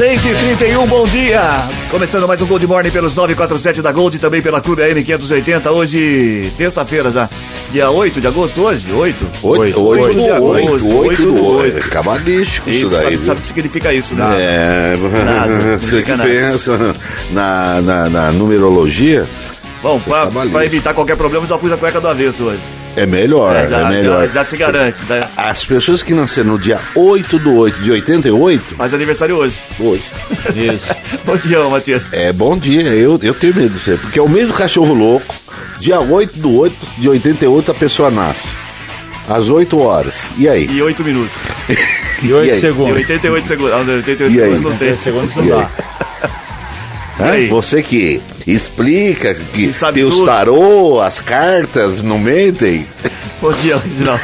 Seis e trinta e um, bom dia! Começando mais um Gold Morning pelos 947 da Gold e também pela Clube AM 580. Hoje, terça-feira já, dia 8 de agosto, hoje? 8? 8, 8 de do agosto, 8, 8 8 do do 8. 8. Cabalístico isso Isso, daí. sabe, sabe o que significa isso, né? É, Nada, você que nada. pensa na, na, na numerologia, Bom, pra, pra evitar ququalquer problema, eu já pus a cueca do avesso hoje. É melhor, é, já, melhor. Já, já se garante. né? As pessoas que nasceram no dia 8 do 8 de 88, Faz aniversário hoje. hoje, Isso. bom dia, Matias. é bom dia, eu, eu tenho medo disso aí, porque é o mesmo cachorro louco, dia 8 do 8 de 88 a pessoa nasce, às 8 horas, e aí? E 8 minutos. E E 8 aí? E segundos. 88 segundos. Ah, 88 E aí? segundos não tem. 8 segundos não E aí? dá. Aí? Você que explica, que tem os tarô, as cartas, não mentem. Bom dia, Reginaldo.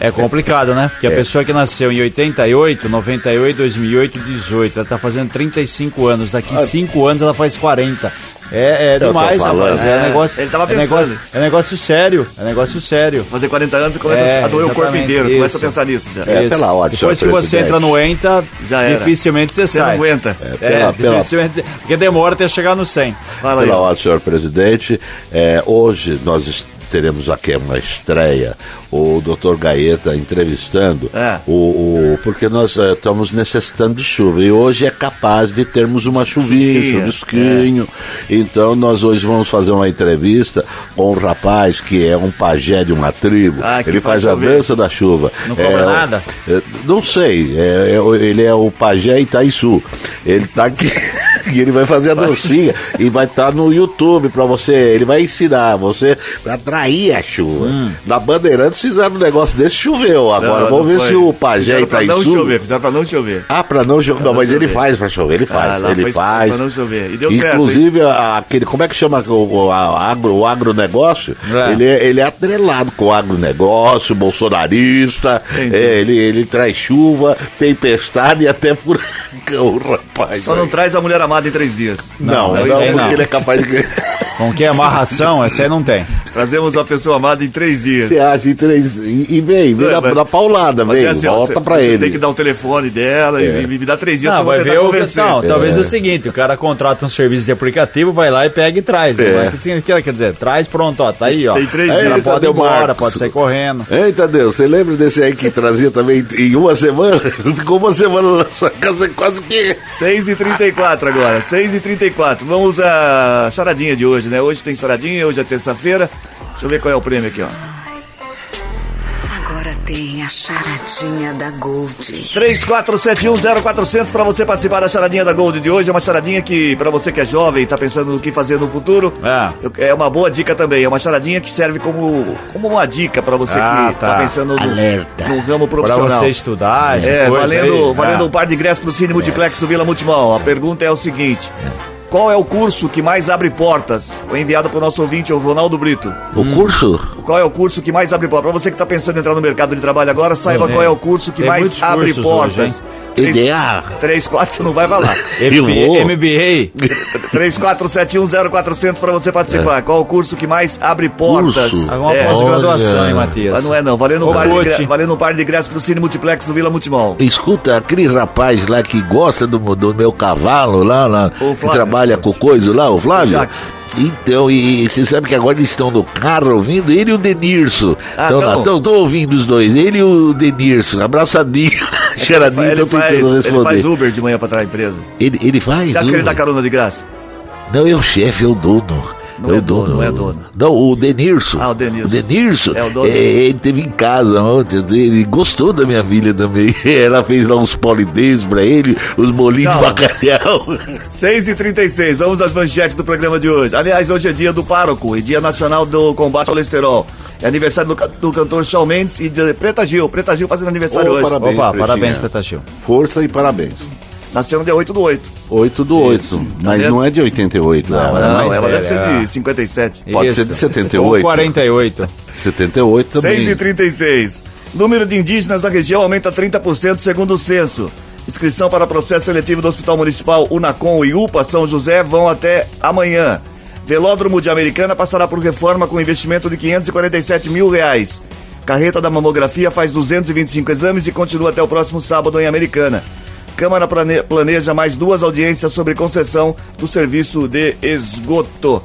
É complicado, né? Porque a pessoa que nasceu em 88, 98, 2008, 18, ela tá fazendo 35 anos. Daqui 5 anos ela faz 40. É, é tô demais, rapaz. É, É, negócio, ele tava é pensando. negócio, é negócio sério. É negócio sério. Fazer 40 anos e começa É, a doer o corpo inteiro. Começa a isso. pensar nisso já. É, Isso. pela ordem, Depois que você entra no ENTA, Já era. dificilmente você, Você sai. não aguenta. É, Pela- pela- dificilmente. Porque demora até chegar no 100. Fala aí. Pela ordem, senhor presidente, é, hoje nós est- teremos aqui uma estreia, o doutor Gaeta entrevistando, É. o, o- porque nós é, estamos necessitando de chuva e hoje é capaz de termos uma chuvinha, chuvisquinho. Então nós hoje vamos fazer uma entrevista com um rapaz que é um pajé de uma tribo. Ah, Ele faz faz, a dança da chuva. Não cobra É, nada? é, não sei, é, é ele é o pajé Itaiçu. Ele tá aqui e ele vai fazer a dancinha e vai estar no YouTube pra você. Ele vai ensinar você pra atrair a chuva. Na Bandeirantes fizeram um negócio desse, choveu. Agora Não, vamos não ver foi. se o pajé Fizeram pra não Itaiçu. chover, fizeram pra não chover. Ah, pra não chover. Não, não mas ele faz pra chover, ele faz. Ah, ele faz. pra não chover. E deu certo, Inclusive, a- aquele, como é que chama o, a- agro, o agronegócio? É. Ele, é, ele é atrelado com o agronegócio, bolsonarista. É, ele, ele traz chuva, tempestade e até furacão, rapaz. Só não traz a mulher amada em três dias. Não, não, esse porque aí não. ele é capaz de. Com que amarração, essa aí não tem. Trazemos a pessoa amada em três dias. Você acha em três. E, e vem, vem É, na, paulada, Mas vem, é assim, volta você- pra você ele. tem que dar o telefone dela É. e, me dá três dias Não, vai ver o. Não, talvez é o seguinte: o cara contrata um serviço de aplicativo, vai lá e pega e traz. É. Né? O que quer dizer, traz pronto, ó, tá aí, ó. Tem três dias. pode ir embora, Marcos. pode sair correndo. Ei, Tadeu, você lembra desse aí que trazia também em uma semana? Ficou uma semana na sua casa quase que. 6h34 agora, 6h34. Vamos à charadinha de hoje, né? Hoje tem charadinha, hoje é terça-feira. Deixa eu ver qual é o prêmio aqui, ó. Agora tem a charadinha da Gold. 34710400 para você participar da charadinha da Gold de hoje. É uma charadinha que, para você que é jovem e tá pensando no que fazer no futuro, É. é uma boa dica também. É uma charadinha que serve como, como uma dica para você Ah, que tá, tá. pensando no, no ramo Pra profissional. você estudar, É, valendo, aí. valendo É. um par de ingressos pro Cine Multiplex do Vila Multimão. A pergunta é o seguinte: qual é o curso que mais abre portas? Foi enviado pro nosso ouvinte, o Ronaldo Brito. O curso? Qual é o curso que mais abre portas? Pra você que tá pensando em entrar no mercado de trabalho agora, saiba Sim. qual é o curso que Tem mais abre portas. hoje, EDA. 3, 4, você não vai falar. MBA. 34710400 pra você participar. Qual é o curso que mais abre portas? Curso? Alguma É. pós-graduação, hein, Matias? Mas não é não, valendo um, par de, valendo um par de ingressos pro Cine Multiplex do Vila Multimão. Escuta, aquele rapaz lá que gosta do, do meu cavalo lá, lá O que trabalha com coisa lá, o Flávio. Jacques. Então, e, você sabe que agora eles estão no carro ouvindo ele e o Denirso. Ah, Estão tão. lá, estão estão ouvindo os dois, ele e o Denirso, abraçadinho, cheiradinho, Ele estão faz, tentando ele responder. faz Uber de manhã pra trás da empresa. Ele, ele faz? Você acha que ele Uber? dá carona de graça? Não, é o chefe, é o dono. Não é dono, não é dono. Não, o Denirso. Ah, o Denirso. O Denirso. É o dono. é, ele teve em casa ontem, ele gostou da minha filha também. Ela fez lá uns polidenses pra ele, os bolinhos de Calma. bacalhau. 6 e 36 vamos às manchetes do programa de hoje. Aliás, hoje é dia do pároco e dia nacional do combate ao colesterol. É aniversário do, do cantor Shawn Mendes e de Preta Gil. Preta Gil fazendo aniversário Ô, hoje. parabéns. Opa, parabéns, Petachil. Força e parabéns. Nasceu no dia 8 do 8. 8 do 8. Mas vendo? não é de 88, Não, ela, é né? Não, ela velha, deve ser de 57. Pode ser de 78. Ou 48. 78 também. 6 e 36 Número de indígenas na região aumenta 30% segundo o censo. Inscrição para processo seletivo do Hospital Municipal Unacom e UPA São José vão até amanhã. Velódromo de Americana passará por reforma com investimento de 547 mil reais. Carreta da mamografia faz 225 exames e continua até o próximo sábado em Americana. Câmara plane- planeja mais duas audiências sobre concessão do serviço de esgoto.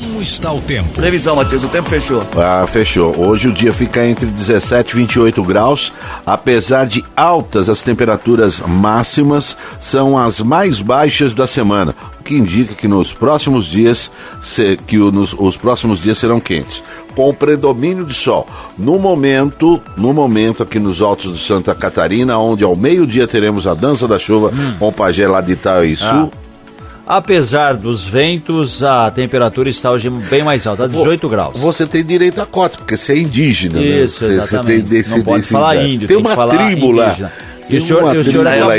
Como está o tempo? Previsão, Matias, o tempo fechou. Ah, fechou. Hoje o dia fica entre 17 e 28 graus. Apesar de altas, as temperaturas máximas são as mais baixas da semana, o que indica que nos próximos dias se- que o- nos- os próximos dias serão quentes, com predomínio de sol. No momento, no momento aqui nos altos de Santa Catarina, onde ao meio-dia teremos a dança da chuva com o pajé lá de Itaiçu. Apesar dos ventos, a temperatura está hoje bem mais alta, 18 graus. Você tem direito a cota, porque você é indígena. né? Isso, Você- você exatamente. tem desse- não pode desse- falar índio, Tem tem, uma que falar tribo lá. E Tem o senhor, e o senhor é.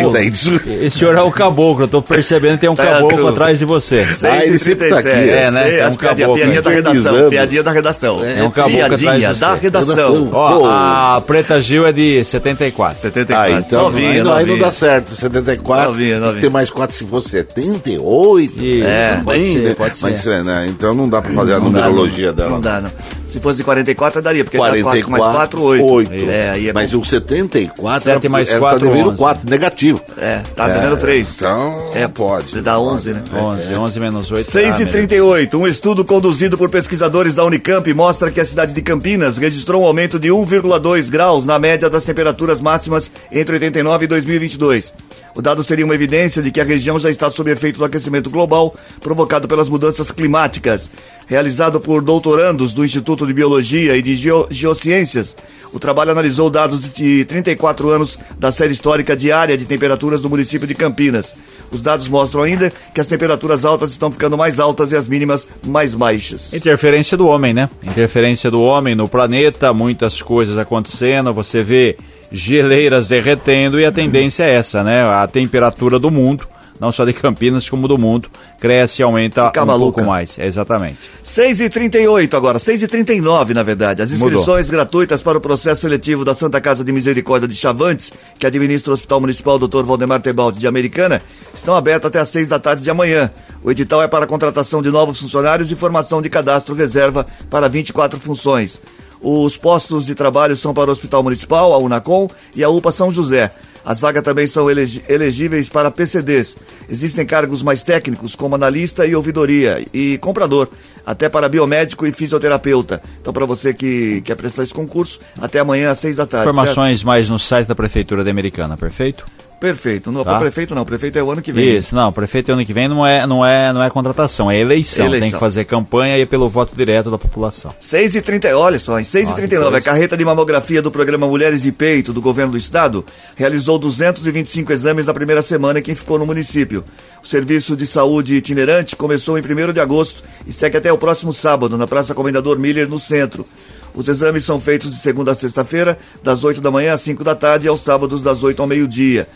E o senhor é o caboclo, eu tô percebendo que tem um Tá caboclo atrás de você. Ah, ele sempre tá aqui, é, né? Sei, Tem um caboclo, piadinha da redação. Piadinha da redação. É um caboclo atrás de Piadinha você. da redação. Ó, a Preta Gil é de 74. 74. Ah, então novinha, aí, não, aí não novinha. dá certo. 74, Novinha, tem que novinha. ter mais 4 se for 78. Isso, É, pode Bem, ser, né? pode ser. Mas é, né? então não dá pra fazer a numerologia dela. Não dá, não. Se fosse de 44, daria, porque 44, 4 mais 4, 8. 8. É, aí é Mas o 74 Sete mais ela quatro, tá devendo onze. 4, negativo. É, tá devendo 3. Então, É, pode. Dá 11, né? 11, 11 menos 8. 6 e 38 um estudo conduzido por pesquisadores da Unicamp mostra que a cidade de Campinas registrou um aumento de 1,2 graus na média das temperaturas máximas entre 89 e 2022. O dado seria uma evidência de que a região já está sob efeito do aquecimento global provocado pelas mudanças climáticas. Realizado por doutorandos do Instituto de Biologia e de Geo- Geociências, o trabalho analisou dados de 34 anos da série histórica diária de temperaturas do município de Campinas. Os dados mostram ainda que as temperaturas altas estão ficando mais altas e as mínimas mais baixas. Interferência do homem, né? Interferência do homem no planeta, muitas coisas acontecendo, você vê geleiras derretendo e a tendência é essa, né? A temperatura do mundo, não só de Campinas como do mundo, cresce e aumenta Fica um maluca. pouco mais. É, exatamente. 6 e 38 agora, 6 e 39 na verdade. As inscrições gratuitas para o processo seletivo da Santa Casa de Misericórdia de Chavantes, que administra o Hospital Municipal Dr. Valdemar Tebaldi de Americana, estão abertas até às 6 da tarde de amanhã. O edital é para a contratação de novos funcionários e formação de cadastro reserva para 24 funções. Os postos de trabalho são para o Hospital Municipal, a Unacom e a UPA São José. As vagas também são elegíveis para PCDs. Existem cargos mais técnicos, como analista e ouvidoria, e comprador, até para biomédico e fisioterapeuta. Então, para você que quer prestar esse concurso, até amanhã às seis da tarde. certo? Informações mais no site da Prefeitura de Americana, perfeito? Perfeito. Não, Tá. para prefeito não, prefeito é o ano que vem. Isso, não, prefeito ano que vem não é, não é, não é contratação, é eleição. Eleição. Tem que fazer campanha e é pelo voto direto da população. 6 e 30, olha só, em 6 e Ah, 39 a carreta de mamografia do programa Mulheres de Peito do governo do estado realizou 225 exames na primeira semana em quem ficou no município. O serviço de saúde itinerante começou em 1 de agosto e segue até o próximo sábado na Praça Comendador Miller, no centro. Os exames são feitos de segunda a sexta-feira, das 8 da manhã às 5 da tarde e aos sábados das 8 ao meio-dia.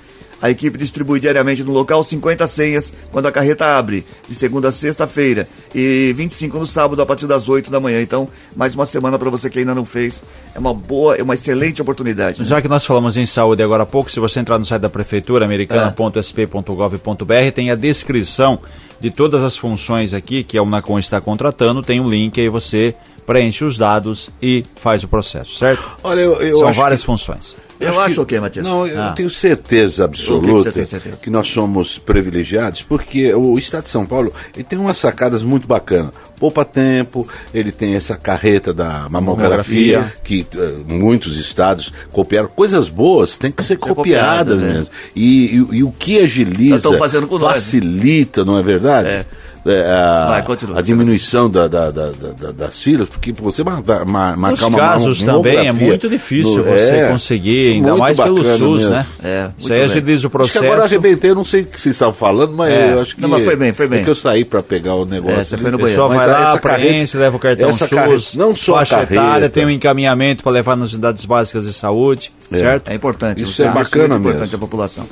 A equipe distribui diariamente no local 50 senhas quando a carreta abre, de segunda a sexta-feira, e 25 no sábado a partir das 8 da manhã. Então, mais uma semana para você que ainda não fez. É uma boa, é uma excelente oportunidade. né? Já que nós falamos em saúde agora há pouco, se você entrar no site da Prefeitura, americana.sp.gov.br, tem a descrição de todas as funções aqui que a Unacom está contratando, tem um link aí você preenche os dados e faz o processo, certo? Olha, eu, eu São acho várias que- funções. Eu acho o quê, Matias? Não, eu Ah. tenho certeza que absoluta que certeza? que nós somos privilegiados, porque o Estado de São Paulo ele tem umas sacadas muito bacanas. Poupa tempo, ele tem essa carreta da mamografia, Mamografia. que eh, muitos estados copiaram. Coisas boas têm que ser copiadas, copiadas, né? mesmo. E, e- e o que agiliza, facilita, não é verdade? É. É, a, Vai, continua. a diminuição da, da- da- da- da- das filas, porque você mar- mar- marcar Nos uma casos também é muito difícil no- você é, conseguir, ainda mais pelo SUS, mesmo. né? É, Isso aí bem. agiliza o Acho que processo. agora eu arrebentei, eu não sei o que vocês estavam falando, mas É. eu acho que. Não, mas foi bem, foi bem. É que eu saí para pegar o negócio. É, você foi no O pessoal Mas vai lá, preenche, leva o cartão essa SUS, carreta- não só a faixa carreta. etária, tem um encaminhamento para levar nas unidades básicas de saúde, certo? É importante. Isso é bacana muito importante mesmo. à população.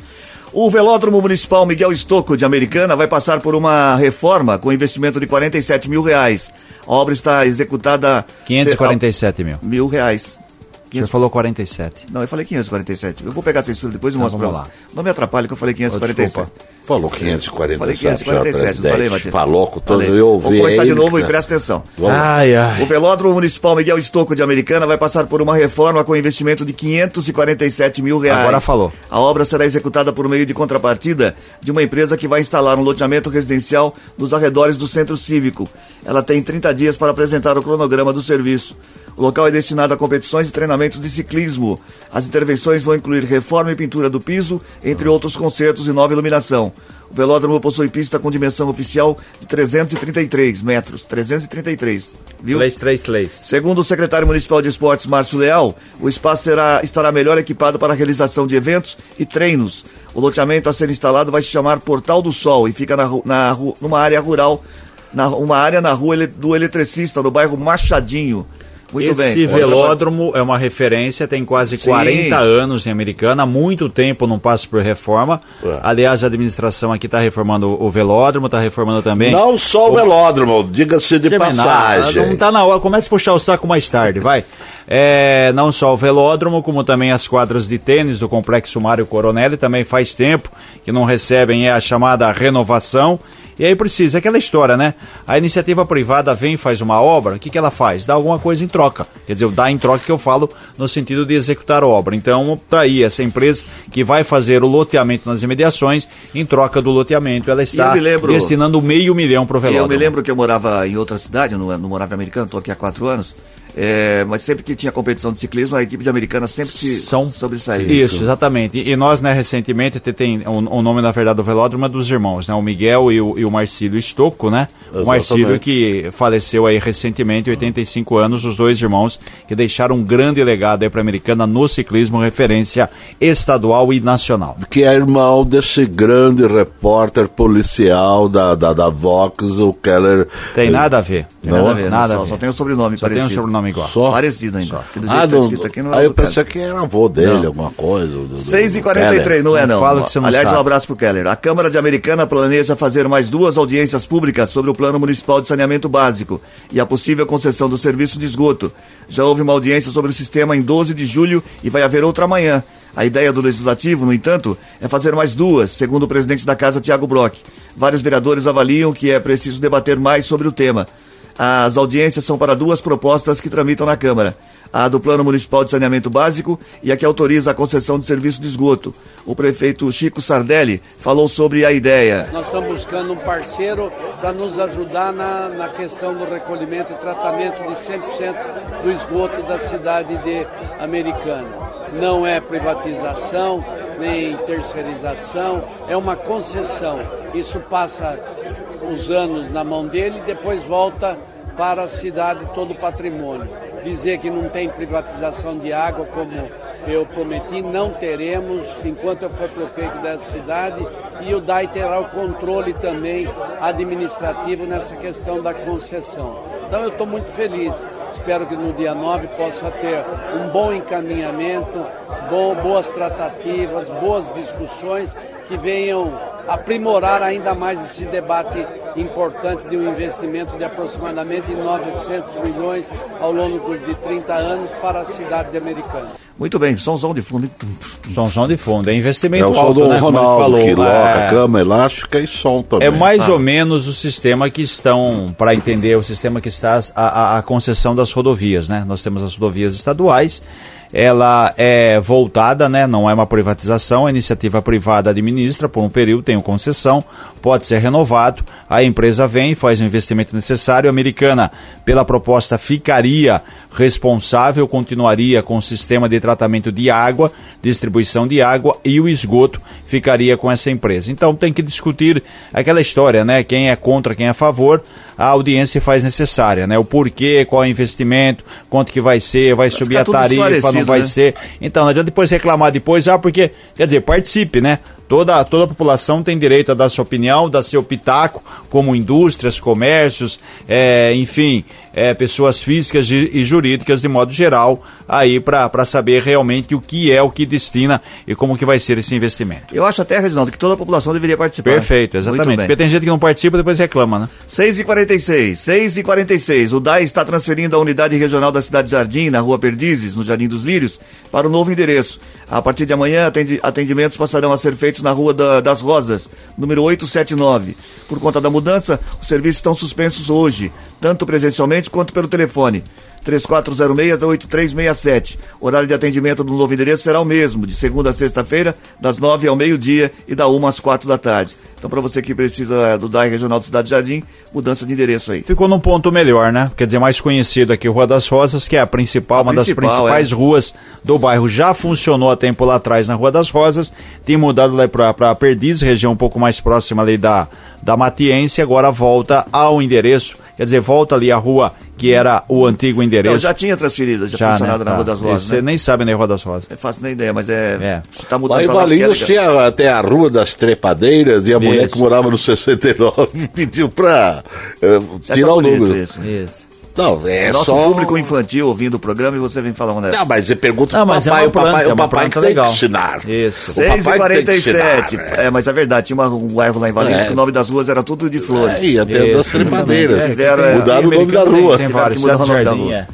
O Velódromo Municipal Miguel Estocco de Americana vai passar por uma reforma com investimento de 47 mil reais. A obra está executada... 547 mil. Mil reais. Você falou 47. Não, eu falei 547. Eu vou pegar essa censura depois e mostro pra você. Não me atrapalhe que eu falei 547. Falou 547, Falei senhor 547, não falei. Matias? Falou com todo Falei. eu ouvi. Vou começar de novo e né? presta atenção. Vamos lá. Ai, ai. O Velódromo Municipal Miguel Estocco de Americana vai passar por uma reforma com investimento de 547 mil reais. Agora falou. A obra será executada por meio de contrapartida de uma empresa que vai instalar um loteamento residencial nos arredores do centro cívico. Ela tem 30 dias para apresentar o cronograma do serviço. O local é destinado a competições e treinamentos de ciclismo. As intervenções vão incluir reforma e pintura do piso, entre outros concertos e nova iluminação. O velódromo possui pista com dimensão oficial de 333 metros. 333. Viu? 333. Segundo o secretário municipal de esportes, Márcio Leal, o espaço será, estará melhor equipado para a realização de eventos e treinos. O loteamento a ser instalado vai se chamar Portal do Sol e fica na, na numa área rural, na, uma área na rua ele- do eletricista, no bairro Machadinho. Muito Esse bem. velódromo é uma referência, tem quase Sim. 40 anos em Americana, muito tempo não passa por reforma. Ué. Aliás, a administração aqui está reformando o velódromo, está reformando também. Não só o velódromo, diga-se de Terminar, passagem. Não tá na hora, começa a puxar o saco mais tarde, vai. É, não só o velódromo, como também as quadras de tênis do Complexo Mário Coronelli, também faz tempo que não recebem é a chamada renovação. E aí precisa, é aquela história, né? A iniciativa privada vem e faz uma obra, o que, que ela faz? Dá alguma coisa em troca. Quer dizer, o dá em troca que eu falo no sentido de executar a obra. Então, tá aí, essa empresa que vai fazer o loteamento nas imediações, em troca do loteamento, ela está lembro- destinando meio milhão para o velódromo. eu me lembro que eu morava em outra cidade, eu não, não morava em Americana, estou aqui há quatro anos. É, mas sempre que tinha competição de ciclismo, a equipe de Americana sempre se São sobressaía. Isso, exatamente. E, e nós, né, recentemente, te- tem o, o nome, na verdade, do velódromo é dos irmãos, né? O Miguel e o, e o Marcílio Estocco, né? O Marcílio Exatamente. que faleceu aí recentemente, 85 anos, os dois irmãos que deixaram um grande legado aí para a Americana no ciclismo, referência estadual e nacional. Que é irmão desse grande repórter policial da, da, da Vox, o Keller. Tem nada a ver. Tem nada a ver, nada só, a ver. só tem o sobrenome Só tem parecido. um sobrenome igual. Só? Parecido ainda. do jeito Ah, que tá escrito aqui não é aí eu do Keller. pensei que era avô dele, Não. alguma coisa. do- do- 6 e do 43 Keller. não é não. Não fala que você não Aliás, sabe. um abraço pro Keller. A Câmara de Americana planeja fazer mais duas audiências públicas sobre o Plano Municipal de Saneamento Básico e a possível concessão do serviço de esgoto. Já houve uma audiência sobre o sistema em 12 de julho e vai haver outra amanhã. A ideia do Legislativo, no entanto, é fazer mais duas, segundo o presidente da Casa, Tiago Brock. Vários vereadores avaliam que é preciso debater mais sobre o tema. As audiências são para duas propostas que tramitam na Câmara. A do Plano Municipal de Saneamento Básico e a que autoriza a concessão de serviço de esgoto. O prefeito Chico Sardelli falou sobre a ideia. Nós estamos buscando um parceiro para nos ajudar na, na questão do recolhimento e tratamento de 100% do esgoto da cidade de Americana. Não é privatização, nem terceirização, é uma concessão. Isso passa os anos na mão dele e depois volta para a cidade todo o patrimônio. Dizer que não tem privatização de água, como eu prometi, não teremos enquanto eu for prefeito dessa cidade e o DAI terá o controle também administrativo nessa questão da concessão. Então eu estou muito feliz. Espero que no dia 9 possa ter um bom encaminhamento, bom, boas tratativas, boas discussões que venham aprimorar ainda mais esse debate importante de um investimento de aproximadamente 900 milhões ao longo de 30 anos para a cidade de Americana. Muito bem, somzão de fundo. Som de fundo, é investimento É o som alto, do né? Ronaldo, falou. que loca É. cama elástica e som também. É mais Ah. ou menos o sistema que estão, para entender, o sistema que está a, a, a concessão das rodovias, né? Nós temos as rodovias estaduais, ela é voltada, né? Não é uma privatização, a iniciativa privada administra por um período, tem uma concessão, pode ser renovado, a empresa vem, faz o investimento necessário, a americana, pela proposta, ficaria responsável, continuaria com o sistema de tratamento de água, distribuição de água e o esgoto ficaria com essa empresa. Então tem que discutir aquela história, né? Quem é contra, quem é a favor, a audiência faz necessária, né? O porquê, qual é o investimento, quanto que vai ser, vai subir ficar a tarifa, não vai né? ser. Então não adianta depois reclamar depois, ah, porque, quer dizer, participe, né? Toda, toda a população tem direito a dar sua opinião, dar seu pitaco, como indústrias, comércios, é, enfim, é, pessoas físicas e, jurídicas de modo geral, aí para saber realmente o que é o que destina e como que vai ser esse investimento. Eu acho até, Reginaldo, que toda a população deveria participar. Perfeito, exatamente. Porque tem gente que não participa depois reclama, né? 6 e 46 6 e 46 O DAI está transferindo a unidade regional da Cidade Jardim, na Rua Perdizes, no Jardim dos Lírios, para o novo endereço. A partir de amanhã, atendimentos passarão a ser feitos na Rua da, das Rosas, número 879. Por conta da mudança, os serviços estão suspensos hoje, tanto presencialmente quanto pelo telefone. 3406-8367. Horário de atendimento do novo endereço será o mesmo, de segunda a sexta-feira, das nove ao meio-dia e da uma às quatro da tarde. Então, para você que precisa é, do DAI Regional do Cidade Jardim, mudança de endereço aí. Ficou num ponto melhor, né? Quer dizer, mais conhecido aqui, Rua das Rosas, que é a principal, a uma principal, das principais é. ruas do bairro. Já funcionou há tempo lá atrás na Rua das Rosas, tem mudado lá para Perdiz, região um pouco mais próxima ali da, da Matiense, agora volta ao endereço Quer dizer, volta ali a rua que era o antigo endereço. Não, já tinha transferido, já, já funcionado né? na Rua das Rosas. Você né? nem sabe na Rua das Rosas. É fácil nem ideia, mas é. é. Você tá mudando Lá em Valinhos tinha até a Rua das Trepadeiras e a isso. Mulher que morava no 69 pediu pra uh, tirar o número. Isso. isso. Não, é Nosso só... público infantil ouvindo o programa e você vem falando dessa. Não, mas você pergunta não, mas papai, é o papai, planta, o papai, é que legal. tem que ensinar. Isso. 6h47. É, mas é verdade, tinha uma, um bairro lá em Valinhos é. que o nome das ruas era tudo de flores. É, e até das trepadeiras. É, Mudaram o nome da rua. Tem vários, mudar o nome da rua.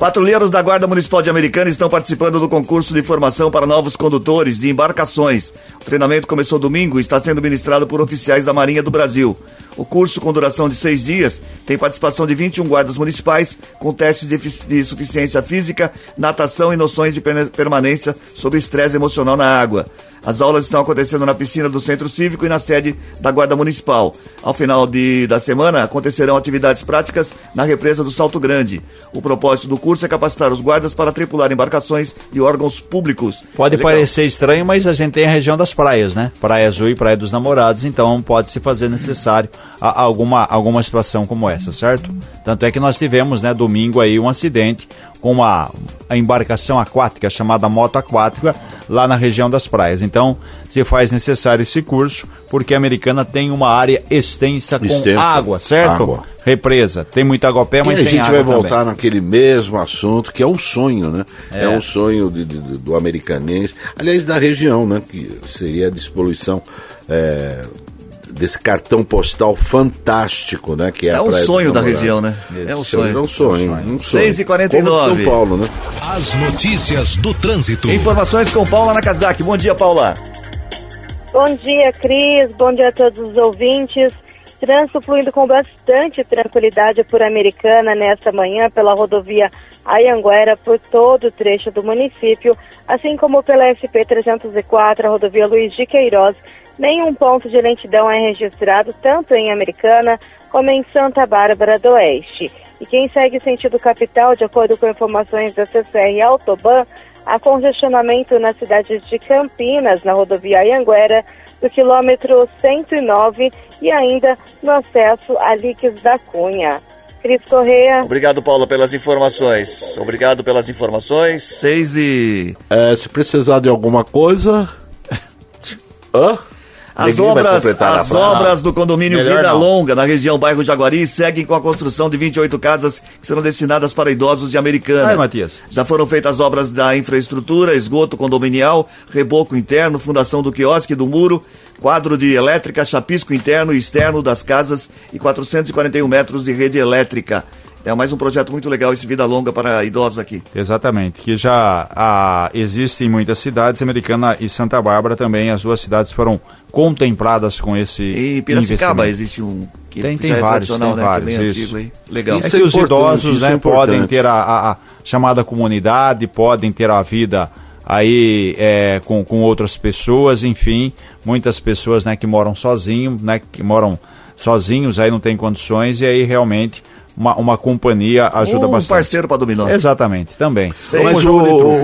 Patrulheiros da Guarda Municipal de Americana estão participando do concurso de formação para novos condutores de embarcações. O treinamento começou domingo e está sendo ministrado por oficiais da Marinha do Brasil. O curso, com duração de seis dias, tem participação de 21 guardas municipais, com testes de, suficiência física, natação e noções de permanência sob estresse emocional na água. As aulas estão acontecendo na piscina do Centro Cívico e na sede da Guarda Municipal. Ao final de, da semana, acontecerão atividades práticas na represa do Salto Grande. O propósito do curso é capacitar os guardas para tripular embarcações e órgãos públicos. Pode é parecer estranho, mas a gente tem a região das praias, né? Praia Azul e Praia dos Namorados, então pode se fazer necessário a, a alguma, alguma situação como essa, certo? Tanto é que nós tivemos, né, domingo aí um acidente com uma embarcação aquática chamada moto aquática lá na região das praias. Então, se faz necessário esse curso, porque a americana tem uma área extensa com extensa. água, certo? Água. Represa. Tem muita água pé, mas e a gente vai voltar também. naquele mesmo assunto, que é um sonho, né? É, é um sonho de, de, do americanense, aliás, da região, né? Que seria a despoluição. É, desse cartão postal fantástico, né? Que é, é um sonho da região, né? É um sonho. É um sonho. Um sonho. 6 e 49 São Paulo, né? As notícias do trânsito. Informações com Paula Nakazaki. Bom dia, Paula. Bom dia, Cris. Bom dia a todos os ouvintes. Trânsito fluindo com bastante tranquilidade por Americana nesta manhã pela rodovia Ayanguera por todo o trecho do município, assim como pela SP-304, a rodovia Luiz de Queiroz, Nenhum ponto de lentidão é registrado tanto em Americana como em Santa Bárbara do Oeste. E quem segue sentido capital, de acordo com informações da CCR Autoban, há congestionamento nas cidades de Campinas, na rodovia Anhanguera, do quilômetro 109 e ainda no acesso a Líquios da Cunha. Cris Correia. Obrigado, Paula, pelas informações. Obrigado pelas informações. Seis e... É, se precisar de alguma coisa... Hã? As obras, as obras do condomínio Melhor Vida não. Longa, na região bairro Jaguari, seguem com a construção de 28 casas que serão destinadas para idosos de Americana. Ai, Matias. Já foram feitas obras da infraestrutura, esgoto condominial, reboco interno, fundação do quiosque do muro, quadro de elétrica, chapisco interno e externo das casas e 441 metros de rede elétrica. É mais um projeto muito legal esse Vida Longa para idosos aqui. Exatamente, que já ah, existe em muitas cidades, Americana e Santa Bárbara também, as duas cidades foram contempladas com esse E Piracicaba existe um que tem, tem é vários, tem né? vários, isso. Antigo, Legal. Isso é, que os idosos né, é podem ter a, a, a, chamada comunidade, podem ter a vida aí é, com, com outras pessoas, enfim, muitas pessoas né, que moram sozinhos, né, que moram sozinhos, aí não tem condições, e aí realmente uma, uma companhia ajuda um bastante. Um parceiro para dominar. Exatamente, também. Mas o,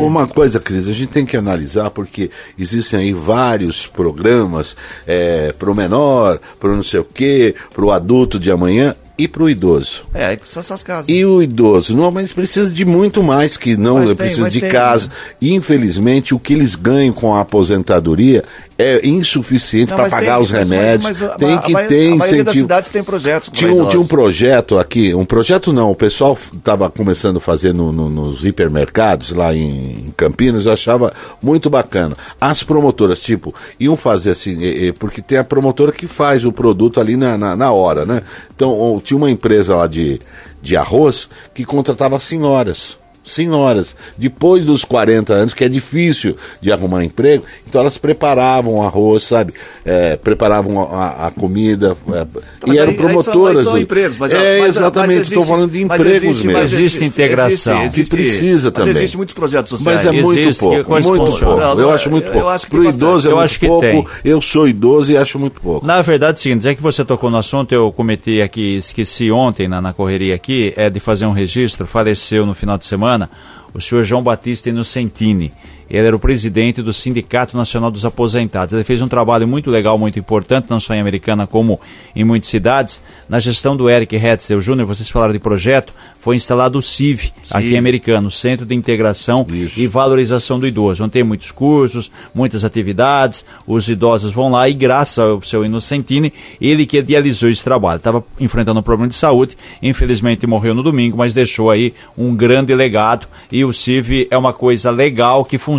uma coisa, Cris, a gente tem que analisar porque existem aí vários programas é, para o menor, para não sei o quê, para o adulto de amanhã e para o idoso. É, aí essas casas. E o idoso, não, mas precisa de muito mais que não Mas tem, precisa de tem, casa. Infelizmente, o que eles ganham com a aposentadoria é insuficiente para pagar tem- os remédios. mas- mas a- tem a que maioria- ter A maioria das incentivo. cidades tem projetos Tinha um, tinha um projeto aqui, um projeto não, o pessoal estava começando a fazer no- no- nos hipermercados lá em, em Campinas, eu achava muito bacana. As promotoras, tipo, iam fazer assim, porque tem a promotora que faz o produto ali na, na, na hora, né? Então, tinha uma empresa lá de, de arroz que contratava senhoras. Senhoras, depois dos 40 anos, que é difícil de arrumar emprego, então elas preparavam o arroz, sabe? Eh, preparavam a, a comida, eh, Mas e eram aí- aí são- promotoras. aí são empregos, mas- é, mas- exatamente, estou existe- falando de empregos existe- mesmo. mas Existe integração. Que precisa mas também. Existem muitos projetos sociais. Mas é muito Existe, pouco, muito pouco. Não, não, eu acho muito pouco. tem bastante. idoso é Eu muito pouco. tem. Eu sou idoso e acho muito pouco. Na verdade, é o seguinte, já que você tocou no assunto, eu cometi aqui, esqueci ontem na, na correria aqui, é de fazer um registro, faleceu no final de semana o senhor João Batista Inocentini. Ele era o presidente do Sindicato Nacional dos Aposentados. Ele fez um trabalho muito legal, muito importante, não só em Americana, como em muitas cidades. Na gestão do Eric Hetzel Júnior, vocês falaram de projeto, foi instalado o CIV, aqui em Americana, o Centro de Integração Isso. e Valorização do Idoso, onde tem muitos cursos, muitas atividades, os idosos vão lá e graças ao seu Inocentini, ele que idealizou esse trabalho. Estava enfrentando um problema de saúde, infelizmente morreu no domingo, mas deixou aí um grande legado e o CIV é uma coisa legal que funciona,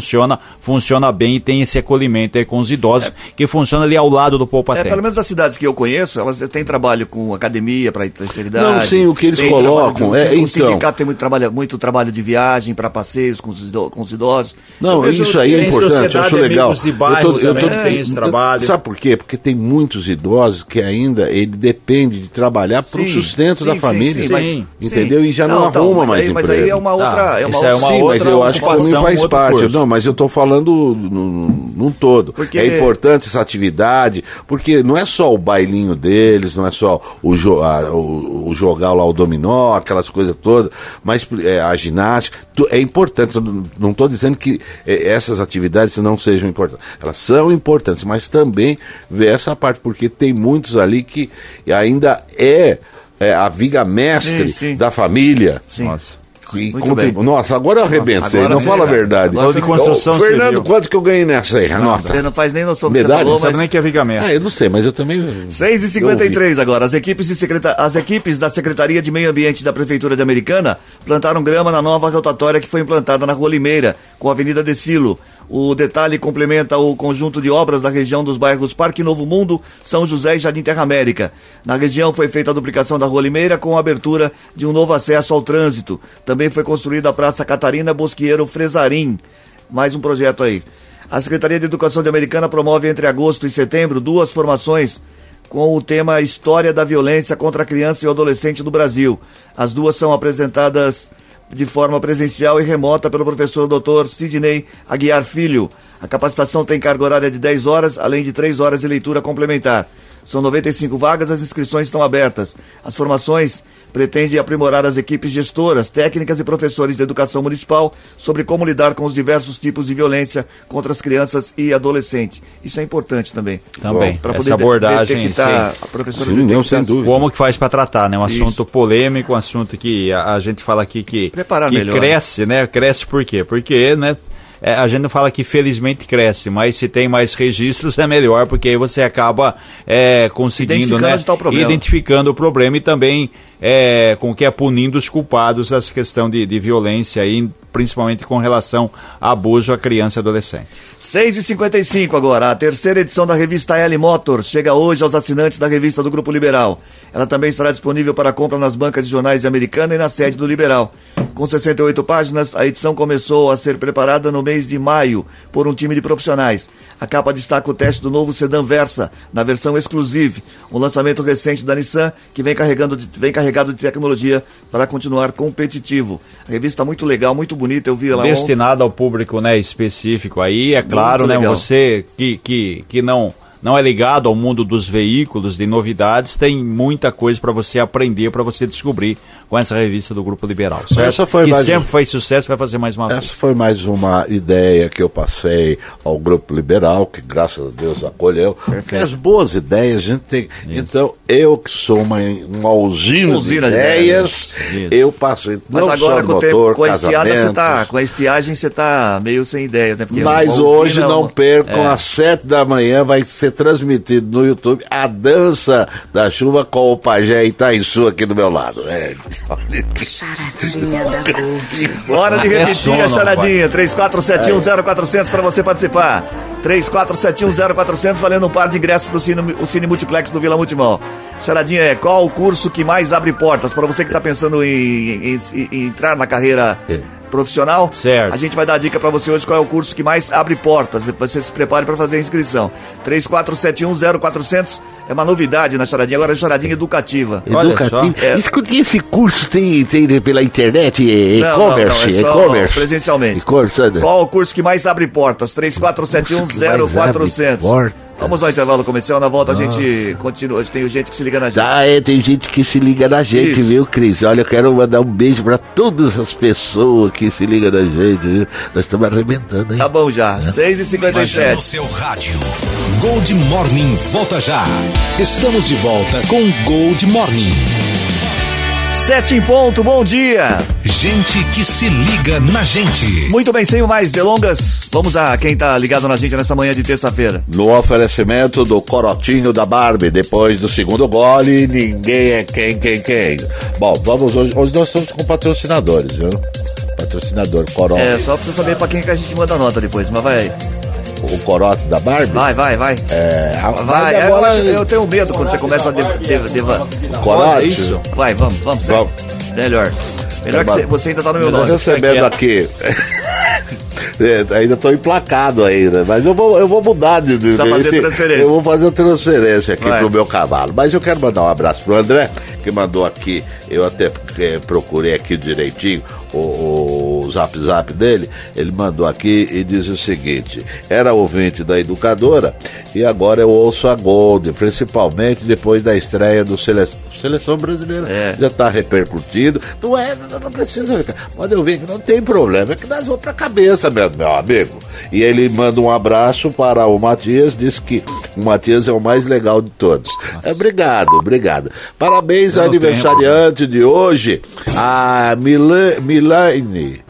funciona bem e tem esse acolhimento aí com os idosos, que funciona ali ao lado do Poupa É, pelo menos as cidades que eu conheço, elas têm trabalho com academia para esterilidade. Não, sim, o que eles colocam, é, o então. sindicato tem muito trabalho, muito trabalho de viagem para passeios com os, ido- com os idosos. Não, Eu vejo- isso aí é importante, eu acho legal. Amigos de Bairro também tem esse trabalho. Sabe por quê? Porque tem muitos idosos que ainda ele depende de trabalhar para o sustento sim, da sim, família. sim, mas- entendeu? E já não, então, arruma mas mais aí, emprego. Mas aí é uma outra. Ah, é uma isso é uma Sim, mas outra eu acho que também faz parte. Não, mas eu estou falando num, todo. Porque- É importante essa atividade, porque não é só o bailinho deles, não é só o, jo a- o, o jogar lá o dominó, aquelas coisas todas, mas é, a ginástica, tu- é importante. Não estou dizendo que é, essas atividades não sejam importantes. Elas são importantes, mas também ver essa parte, porque tem muitos ali que ainda é, é a viga mestre Sim, sim. da família. Sim. Nossa. E contribu-. Nossa, agora eu arrebentei, agora não sim, fala a verdade. Agora de construção Fernando, civil. quanto que eu ganhei nessa aí, Renata? Você não faz nem noção do que você Medalha? falou, Não mas... nem que é vigamento. Ah, eu não sei, mas eu também. 6 e 53 agora. As equipes, de secreta... As equipes da Secretaria de Meio Ambiente da Prefeitura de Americana plantaram grama na nova rotatória que foi implantada na Rua Limeira, com a Avenida Decilo. O detalhe complementa o conjunto de obras da região dos bairros Parque Novo Mundo, São José e Jardim Terra América. Na região foi feita a duplicação da Rua Limeira com a abertura de um novo acesso ao trânsito. Também foi construída a Praça Catarina Bosqueiro Fresarim. Mais um projeto aí. A Secretaria de Educação de Americana promove entre agosto e setembro duas formações com o tema História da Violência contra a Criança e o Adolescente no Brasil. As duas são apresentadas de forma presencial e remota pelo professor Dr. Sidney Aguiar Filho. A capacitação tem carga horária de 10 horas, além de 3 horas de leitura complementar. São 95 vagas, as inscrições estão abertas. As formações pretendem aprimorar as equipes gestoras, técnicas e professores de educação municipal sobre como lidar com os diversos tipos de violência contra as crianças e adolescentes. Isso é importante também. Também. Pra Essa poder de- abordagem, detectar- sim. a professora Sim, não, sem dúvida. Como que faz para tratar, né? Um Isso. assunto polêmico, um assunto que a, a gente fala aqui que, Preparar que melhor. cresce, né? Cresce por quê? Porque, né? É, a gente não fala que felizmente cresce, mas se tem mais registros é melhor, porque aí você acaba é, conseguindo, Identificando né? tá. Identificando o problema e também é, com que é punindo os culpados dessa questão de, de violência aí, principalmente com relação a abuso à criança e adolescente. 6 e 55 agora. A terceira edição da revista L Motors chega hoje aos assinantes da revista do Grupo Liberal. Ela também estará disponível para compra nas bancas de jornais de Americana e na sede do Liberal. Com 68 páginas, a edição começou a ser preparada no mês de maio por um time de profissionais. A capa destaca o teste do novo sedã Versa, na versão Exclusive, um lançamento recente da Nissan que vem, carregando de- vem carregado de tecnologia para continuar competitivo. A revista muito legal, muito bonita, eu vi ela ontem. destinado ao público né, específico aí, é claro, né? legal. Você que, que, que não não é ligado ao mundo dos veículos, de novidades, tem muita coisa para você aprender, para você descobrir com essa revista do Grupo Liberal. Certo? Essa foi que mais sempre foi sucesso, vai fazer mais uma Essa vez. foi mais uma ideia que eu passei ao Grupo Liberal, que graças a Deus acolheu. Porque as boas ideias a gente tem. Então, eu que sou uma, uma usina, Usina de de ideias, Isso. eu passei. Mas não agora com, o tempo, com a estiada você tá. Com a estiagem você tá meio sem ideias, né? Porque Mas hoje é não uma- percam, É. às sete da manhã vai ser transmitido no YouTube a dança da chuva com o Pajé Itaiçu aqui do meu lado. É. Charadinha da Gold. Hora de repetir a charadinha. 34710400 para você participar. 34710400 valendo um par de ingressos para o Cine, o Cine Multiplex do Vila Multimão. Charadinha é qual o curso que mais abre portas para você que está pensando em, em- em- em entrar na carreira É. profissional? Certo. A gente vai dar a dica para você hoje qual é o curso que mais abre portas. Você se prepare para fazer a inscrição. 34710400 é uma novidade na charadinha. Agora é charadinha educativa. Só. É. Escute, esse curso tem, tem pela internet? É Não, não, e-commerce? não, é só e-commerce? presencialmente. E-commerce? Qual o curso que mais abre portas? 34710400. portas. Vamos ao intervalo comercial, na volta a gente continua. Tem gente que se liga na gente. Ah, é, tem gente que se liga na gente, Isso. viu, Cris? Olha, eu quero mandar um beijo pra todas as pessoas que se ligam na gente, viu? Nós estamos arrebentando, hein? Tá bom já. Imagina 6h57. no seu rádio. Gold Morning volta já. Estamos de volta com Gold Morning. 7 em ponto, bom dia. Gente que se liga na gente. Muito bem, sem mais delongas, vamos a quem tá ligado na gente nessa manhã de terça-feira. No oferecimento do corotinho da Barbie, depois do segundo gole, ninguém é quem, quem, quem. Bom, vamos hoje. Hoje nós estamos com patrocinadores, viu? Patrocinador Corote. É, só pra você saber pra quem que a gente manda nota depois, mas vai aí. O Corote da Barbie? Vai, vai, vai. É, a- Vai, a eu, bola- acho- eu tenho medo quando você começa a de, de, de- Corote? isso. Vai, vamos, vamos. Vamos. Melhor. Melhor que você, você ainda tá no meu Tô nome. recebendo aqui. É, ainda estou emplacado ainda, mas eu vou, eu vou mudar de, de transferência. Eu vou fazer transferência aqui Vai. pro meu cavalo. Mas eu quero mandar um abraço pro André, que mandou aqui, eu até eh, procurei aqui direitinho o, o zap zap dele. Ele mandou aqui e diz o seguinte: era ouvinte da educadora e agora eu ouço a Gold, principalmente depois da estreia do Seleção, Seleção Brasileira. É. Já está repercutindo. Não é, não, não precisa ficar. Pode ouvir que não tem problema, é que nós vamos pra cabeça mesmo, meu amigo. E ele manda um abraço para o Matias, diz que o Matias é o mais legal de todos. É, obrigado, obrigado. Parabéns ao aniversariante de hoje, a Mila- Milane.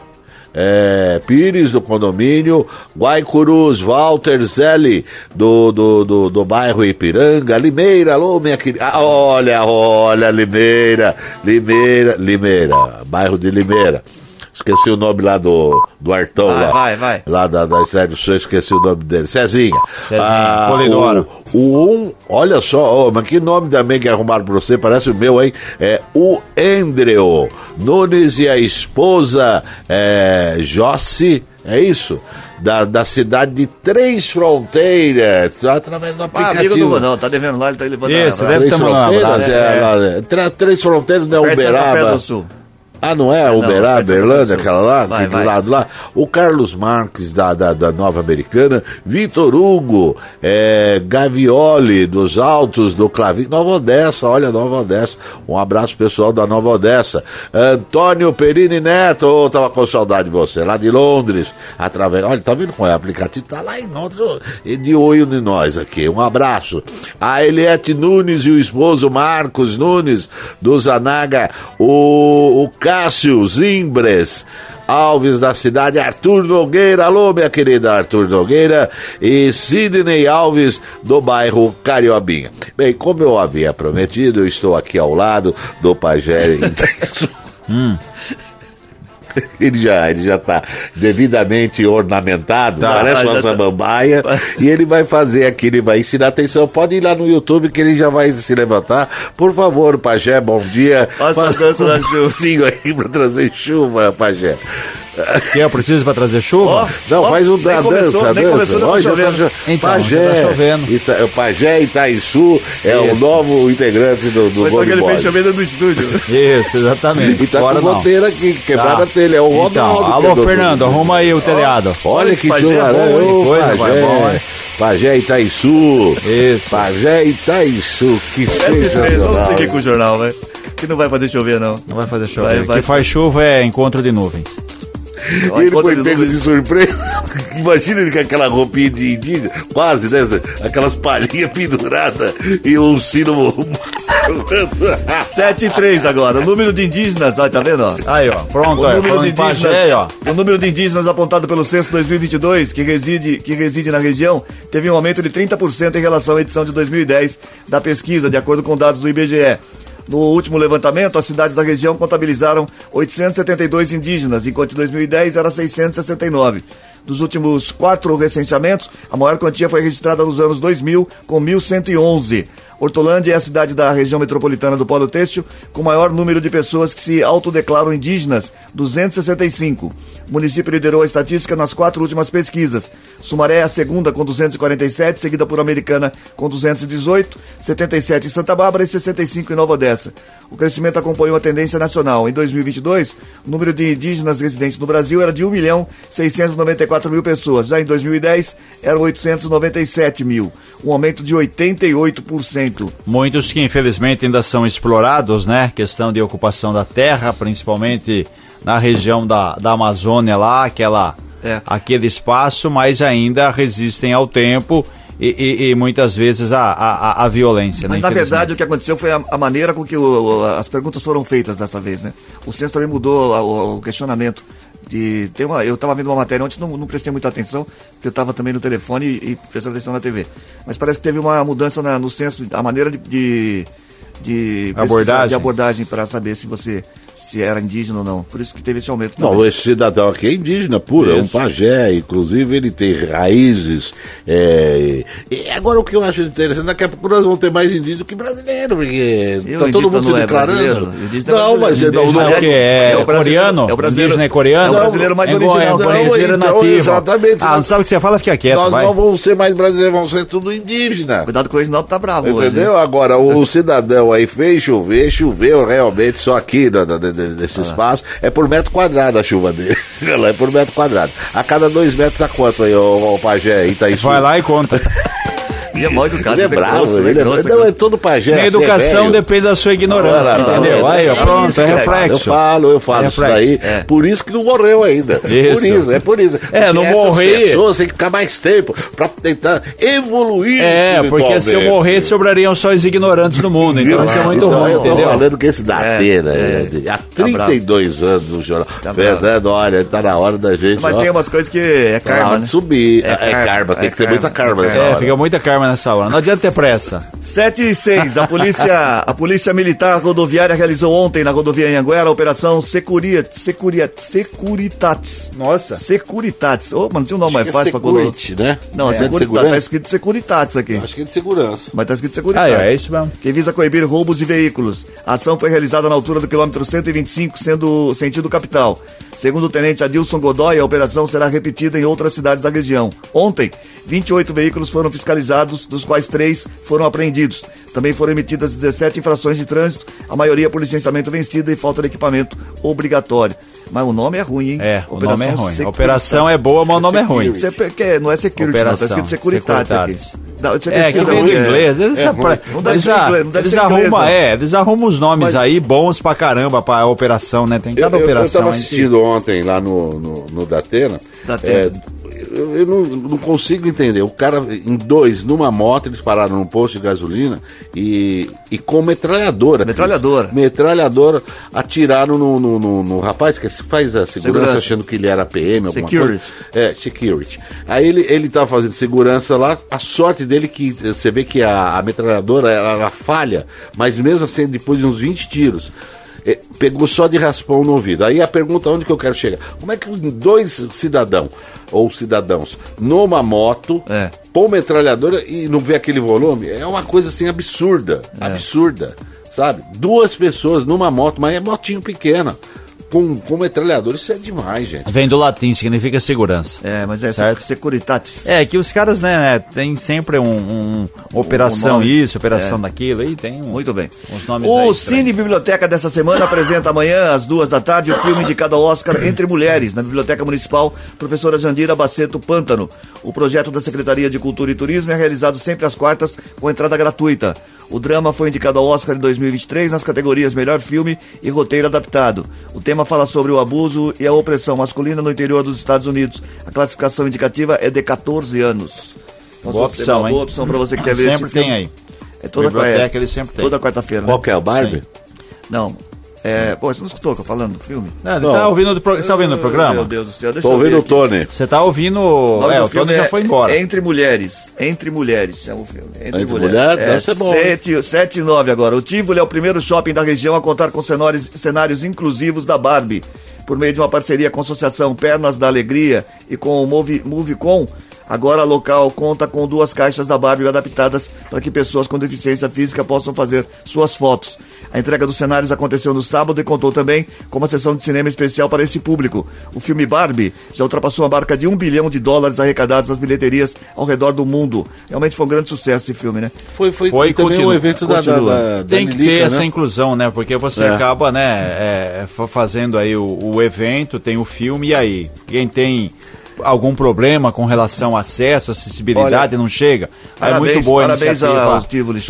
É, Pires do condomínio, Guaicurus, Walter Zelli do, do, do, do bairro Ipiranga, Limeira, alô minha querida. Ah, olha, olha, Limeira, Limeira, Limeira, bairro de Limeira. Esqueci o nome lá do, do Artão Vai, lá. vai, vai. Lá da, da Cidade do Sul, esqueci o nome dele. Cezinha. Cezinha, Polidoro. o, o um, olha só, ô, mas que nome também que arrumaram pra você, parece o meu, hein? É o Endreo Nunes e a esposa é, Jossi, é isso? Da, da cidade de Três Fronteiras, através do Ah, aplicativo. amigo do não, tá devendo lá, ele tá levando Isso, a- deve Três Fronteiras, abraço. é, É. lá, é. Tra- Três Fronteiras não é Santa Fé Uberaba. do Sul. Ah, não é? Não, Uberaba, de Santa Fé do Berlândia, aquela lá, Vai, aquele vai. lado lá. O Carlos Marques, da, da, da Nova Americana. Vitor Hugo, é, Gavioli, dos Altos, do Clavinho. Nova Odessa, olha, Nova Odessa. Um abraço pessoal da Nova Odessa. Antônio Perini Neto, oh, tava com saudade de você, lá de Londres. Através, olha, tá vendo qual é o aplicativo? Tá lá em Londres, de olho de nós aqui. Um abraço. A Eliette Nunes e o esposo Marcos Nunes, do Zanaga. O, o Cássio Zimbres. Alves da cidade, Arthur Nogueira, alô minha querida Arthur Nogueira e Sidney Alves do bairro Cariobinha. Bem, como eu havia prometido, eu estou aqui ao lado do Pajé. Ele já, ele já tá devidamente ornamentado, Tá, parece uma tá. samambaia, e ele vai fazer aqui, ele vai ensinar atenção. Pode ir lá no YouTube que ele já vai se levantar. Por favor, Pajé, bom dia. Faça a dança da chuva. Aí pra trazer chuva, Pajé. Que eu preciso para trazer chuva? Ó, Não, ó, faz um da dança, nem dança. tá cho- Então, Pajé, tá chovendo. Ita, o Pajé Itaiçu é o novo integrante do, do Foi só que ele fez chovendo no estúdio. Isso, exatamente. E tá Fora com não. goteira aqui, quebrada Tá. telha. É o Ronaldo. Então, que alô, andou Fernando, arruma aí o telhado. Olha que Pajé é bom, Coisa, Pajé. vai, bom, hein? Pajé Itaiçu. Isso. Pajé Itaiçu, que 7 Vamos sensacional. seguir com o jornal, vai. Que não vai fazer chover, não. Não vai fazer chover. O vai. que faz chuva é encontro de nuvens. Olha, Ele foi pego de surpresa. Imagina ele com aquela roupinha de indígena, quase, né? Aquelas palhinhas penduradas e um sino. 7 e 3 agora. O número de indígenas, olha, tá vendo? Ó? Aí, ó. Pronto, O ó. número, de Pajé, indígenas, ó. o número de indígenas apontado pelo censo 2022, que reside, que reside na região, teve um aumento de 30% em relação à edição de 2010 da pesquisa, de acordo com dados do IBGE. No último levantamento, as cidades da região contabilizaram 872 indígenas, enquanto em 2010 era 669. Dos últimos quatro recenseamentos, a maior quantia foi registrada nos anos 2000, com 1.111. Hortolândia é a cidade da região metropolitana do Polo Têxtil com maior número de pessoas que se autodeclaram indígenas, 265. O município liderou a estatística nas quatro últimas pesquisas. Sumaré é a segunda com 247, seguida por Americana com 218, 77 em Santa Bárbara e 65 em Nova Odessa. O crescimento acompanhou a tendência nacional. Em 2022, o número de indígenas residentes no Brasil era de 1 milhão 694 mil pessoas. Já em 2010, eram 897 mil, um aumento de 88%. Muitos que infelizmente ainda são explorados, né? Questão de ocupação da terra, principalmente na região da, da Amazônia lá, aquela, É. aquele espaço, mas ainda resistem ao tempo e, e- e muitas vezes a, a, a- violência, Mas né? na verdade o que aconteceu foi a, a maneira com que o- as perguntas foram feitas dessa vez, né? O censo também mudou o, o questionamento. De, tem uma, eu estava vendo uma matéria ontem, não, não prestei muita atenção, porque eu estava também no telefone e, e prestando atenção na TV. Mas parece que teve uma mudança na- no censo, a maneira de, de, de Abordagem. de abordagem para saber se você se era indígena ou não. Por isso que teve esse aumento. Não, também. esse cidadão aqui é indígena puro, é um pajé, inclusive ele tem raízes. é, e agora o que eu acho interessante, daqui a pouco nós vamos ter mais indígena do que brasileiro, porque E o tá todo mundo se não é declarando. O indígena é não, mas brasileiro. não, não, Indígena é o? É, É o brasileiro- coreano? é o brasileiro- Indígena é coreano? é o brasileiro mais é, original. É Não, brasileiro então, nativo. exatamente. Ah, não sabe o que você fala? Fica quieto, nós vai. não vamos ser mais brasileiros, vamos ser tudo indígena. Cuidado com o Reginaldo, tá bravo hoje. Entendeu? né? Agora, o cidadão aí fez chover, choveu realmente só aqui da- da- da- Ah. Desse espaço. É por metro quadrado a chuva dele. Ela é por metro quadrado. A cada dois metros dá quanto aí, ô, ô Pajé? Vai lá e conta. E é mal educado. Ele é bem bravo, grosso, bem ele é, grosso, não, é todo pajé. Minha assim, é educação velho. depende da sua ignorância, Olha lá, entendeu? tá Aí, vendo? pronto, isso, é cara. Eu reflexo. falo, eu falo isso Reflexo, daí. é. Por isso que não morreu ainda. Por Isso. isso, é por isso. É, não morrer- Essas pessoas têm que ficar mais tempo pra tentar evoluir É, porque se eu morrer, sobrariam só os ignorantes do mundo. Então isso é muito Então, ruim, eu tô entendeu? falando que esse da É, Atena, é. é, há 32 anos no jornal. Tá Fernando, olha, tá na hora da gente. Mas ó, tem umas coisas que é tá na hora karma, de né? subir. É É, karma, tem é que ter muita karma é É, fica muita karma nessa hora. Não adianta ter pressa. 7 e 6. A polícia, a polícia Militar Rodoviária realizou ontem na rodovia Anhanguera a operação Securia, Securia, Securitatis. Nossa. Securitatis. Ô, mano, tinha um nome mais é fácil pra colocar. né? Não, é, de Securitatis. Tá escrito Securitatis aqui. Acho que é de segurança. Mas tá escrito Ah, Securitatis. é, é isso mesmo. que visa coibir roubos de veículos. A ação foi realizada na altura do quilômetro 125, sendo sentido capital. Segundo o tenente Adilson Godoy, a operação será repetida em outras cidades da região. Ontem, 28 veículos foram fiscalizados, dos quais três foram apreendidos. Também foram emitidas 17 infrações de trânsito, a maioria por licenciamento vencido e falta de equipamento obrigatório. Mas o nome é ruim, hein? É, o nome é ruim. A Securitas. operação é boa, mas o nome é ruim. Você que- não é security, não, tá escrito aqui. Dá- você É, que vem do é- inglês. Eles, é. Não deve eles ser a- inglês, não deve eles ser inglês, arrumam, não. é, eles arrumam os nomes Mas- aí bons pra caramba pra operação, né? Tem Eu, cada eu, eu operação tava aí que- assistindo ontem lá no, no, no Datena. Datena. É, eu, eu não, não consigo entender. O cara, em dois, numa moto, eles pararam num posto de gasolina e, e com metralhadora. Metralhadora. Metralhadora, atiraram no, no, no- no rapaz que faz a segurança, Segurança. achando que ele era PM, alguma Security. coisa. É, security. Aí ele, ele tava fazendo segurança lá, a sorte dele que você vê que a, a metralhadora ela, ela falha, mas mesmo assim, depois de uns 20 tiros, pegou só de raspão no ouvido. Aí a pergunta onde que eu quero chegar? Como é que dois cidadão ou cidadãos numa moto É. põe metralhadora e não vê aquele volume? É uma coisa assim absurda, absurda, sabe? Duas pessoas numa moto, mas é motinho pequena. Com, com metralhador, isso é demais, gente. Vem do latim, significa segurança. É, mas é Certo. Securitatis. É, que os caras, né, né, tem sempre um, um- operação isso, operação daquilo, aí tem um- Muito bem. uns nomes O. Cine Biblioteca dessa semana apresenta amanhã, às duas da tarde, o filme indicado ao Oscar Entre Mulheres, na Biblioteca Municipal, professora Jandira Baceto Pântano. O projeto da Secretaria de Cultura e Turismo é realizado sempre às quartas, com entrada gratuita. O drama foi indicado ao Oscar em 2023 nas categorias Melhor Filme e Roteiro Adaptado. O tema fala sobre o abuso e a opressão masculina no interior dos Estados Unidos. A classificação indicativa é de 14 anos. Então, Boa opção, uma hein? Boa opção para você que quer ver Sempre esse filme. tem aí. É toda Biblioteca é, ele sempre tem. Toda quarta-feira. né? Qual que é o Barbie? Não. É, pô, você não escutou o que eu falando do filme? Não, ele Não. tá ouvindo, do pro- você tá ouvindo o programa? Meu Deus do céu, deixa Tô eu ver ouvindo o aqui. Tony. Você tá ouvindo. nome É, o Tony já é foi embora. Entre Mulheres. Entre Mulheres chama o filme. Entre, Entre Mulheres, É, deve ser bom, hein? 7, 7 e 9 agora. O Tivoli é o primeiro shopping da região a contar com cenários, cenários inclusivos da Barbie. Por meio de uma parceria com a Associação Pernas da Alegria e com o Movi, Movicon, agora a local conta com duas caixas da Barbie adaptadas para que pessoas com deficiência física possam fazer suas fotos. A entrega dos cenários aconteceu no sábado e contou também com uma sessão de cinema especial para esse público. O filme Barbie já ultrapassou a marca de um bilhão de dólares arrecadados nas bilheterias ao redor do mundo. Realmente foi um grande sucesso esse filme, né? Foi, foi, Foi, também continua. um evento da, da, da, da Tem que ter Lilica, essa né? inclusão, né? Porque você É. acaba, né, é, fa- fazendo aí o, o evento, tem o filme, e aí? Quem tem algum problema com relação a acesso, acessibilidade, não chega? Aí é parabéns- muito boa a parabéns iniciativa.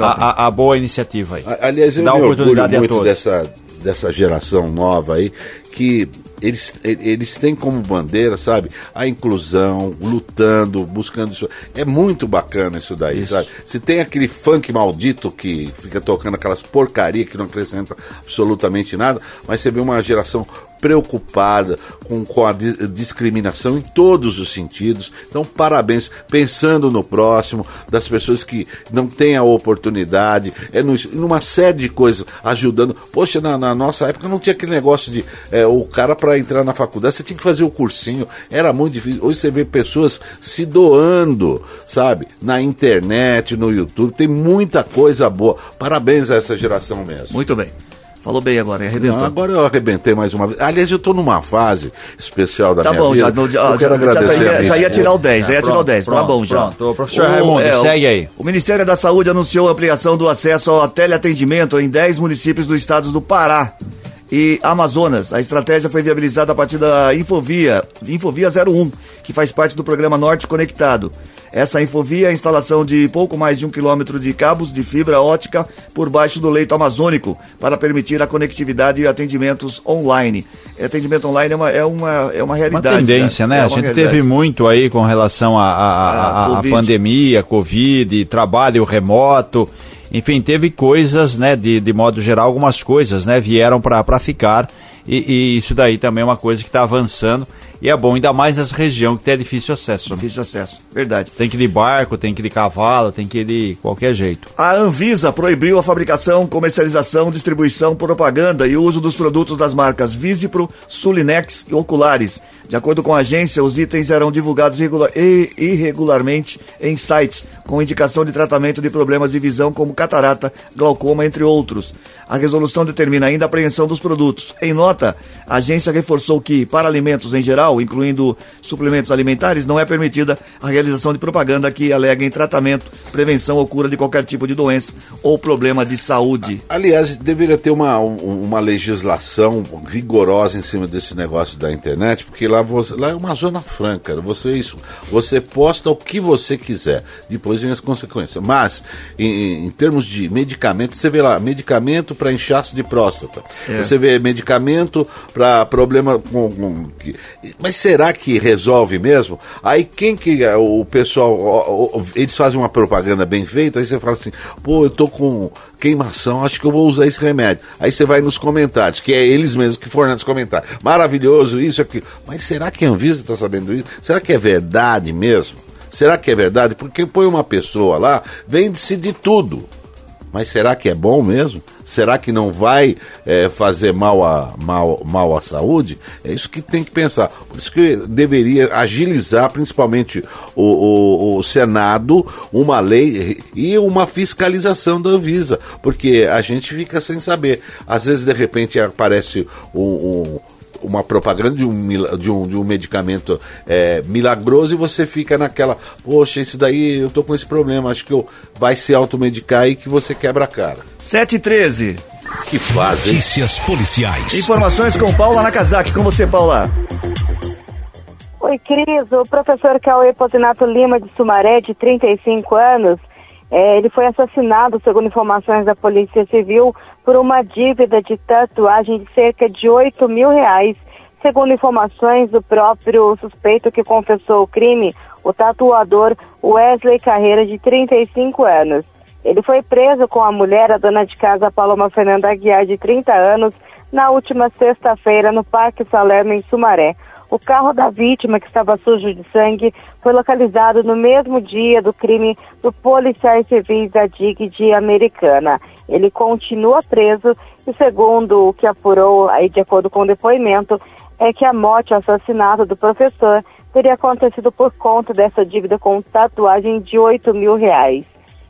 A, a- a boa iniciativa aí. Aliás, eu Dá me oportunidade muito dessa, dessa geração nova aí, que eles, eles têm como bandeira, sabe, a inclusão, lutando, buscando isso. É muito bacana isso daí, sabe? Se tem aquele funk maldito que fica tocando aquelas porcaria que não acrescenta absolutamente nada, mas você vê uma geração preocupada com, com a di- discriminação em todos os sentidos. Então, parabéns, pensando no próximo, das pessoas que não têm a oportunidade, é no, numa série de coisas, ajudando. Poxa, na, na nossa época não tinha aquele negócio de é, o cara para entrar na faculdade, você tinha que fazer o cursinho, era muito difícil. Hoje você vê pessoas se doando, sabe? Na internet, no YouTube, tem muita coisa boa. Parabéns a essa geração mesmo. Muito bem. Falou bem agora, hein? Não, arrebentou. agora eu arrebentei mais uma vez. Aliás, eu tô numa fase especial da Tá minha bom, vida. já, no, já, eu quero já, já, agradecer tá- a minha já ia tirar o esposa. 10, já ia tirar o pronto, 10, tá pronto, bom já. pronto. Professor Raimundo, o- segue aí. O Ministério da Saúde anunciou a ampliação do acesso ao teleatendimento em 10 municípios do estado do Pará e Amazonas. A estratégia foi viabilizada a partir da Infovia, Infovia 01, que faz parte do programa Norte Conectado. Essa infovia é a instalação de pouco mais de um quilômetro de cabos de fibra ótica por baixo do leito amazônico para permitir a conectividade e atendimentos online. Atendimento online é uma, é uma, é uma Uma realidade. tendência, né? É a uma gente realidade. teve muito aí com relação à Ah, pandemia, Covid, trabalho remoto. Enfim, teve coisas, né, de, de modo geral, algumas coisas, né, vieram para ficar. E, e isso daí também é uma coisa que está avançando. E é bom, ainda mais nessa região que tem difícil acesso. né? Difícil acesso, verdade. Tem que ir de barco, tem que ir de cavalo, tem que ir de qualquer jeito. A Anvisa proibiu a fabricação, comercialização, distribuição, propaganda e uso dos produtos das marcas Visipro, Sulinex e Oculares. De acordo com a agência, os itens eram divulgados irregula- irregularmente em sites com indicação de tratamento de problemas de visão como catarata, glaucoma, entre outros. A resolução determina ainda a apreensão dos produtos. Em nota, a agência reforçou que, para alimentos em geral, incluindo suplementos alimentares, não é permitida a realização de propaganda que aleguem tratamento, prevenção ou cura de qualquer tipo de doença ou problema de saúde. Aliás, deveria ter uma, um- uma legislação rigorosa em cima desse negócio da internet, porque lá, você, lá é uma zona franca. Você, isso, você posta o que você quiser, depois vem as consequências. Mas, em, em termos de medicamento, você vê lá, medicamento para inchaço de próstata. Você vê medicamento para problema com, com- Mas será que resolve mesmo? Aí quem que é o pessoal, eles fazem uma propaganda bem feita, aí você fala assim, pô, eu tô com queimação, acho que eu vou usar esse remédio. Aí você vai nos comentários, que é eles mesmos que fornecem os comentários. Maravilhoso, isso, aquilo. Mas será que a Anvisa está sabendo isso? Será que é verdade mesmo? Será que é verdade? Porque põe uma pessoa lá, vende-se de tudo. Mas será que é bom mesmo? Será que não vai eh, fazer mal, a, mal, mal à saúde? É isso que tem que pensar. Por isso que deveria agilizar, principalmente o, o, o Senado, uma lei e uma fiscalização da Anvisa. Porque a gente fica sem saber. Às vezes, de repente, aparece um. um uma propaganda de um, de um, de um medicamento é, milagroso e você fica naquela, poxa, esse daí eu tô com esse problema, acho que eu vai se automedicar e que você quebra a cara. 7 e 13. Que fase, hein? Notícias policiais. Informações com Paula Nakazaki. Com você, Paula. Oi, Cris. O professor Cauê Potinato Lima de Sumaré, de 35 anos, eh, ele foi assassinado, segundo informações da Polícia Civil, por uma dívida de tatuagem de cerca de 8 mil reais. Segundo informações do próprio suspeito que confessou o crime, o tatuador Wesley Carreira, de 35 anos. Ele foi preso com a mulher, a dona de casa Paloma Fernanda Aguiar, de 30 anos, na última sexta-feira no Parque Salerno, em Sumaré. O carro da vítima, que estava sujo de sangue, foi localizado no mesmo dia do crime do policiais civis da DIG de Americana. Ele continua preso e, segundo o que apurou, aí de acordo com o depoimento, é que a morte, o assassinato do professor teria acontecido por conta dessa dívida com tatuagem de 8 mil reais.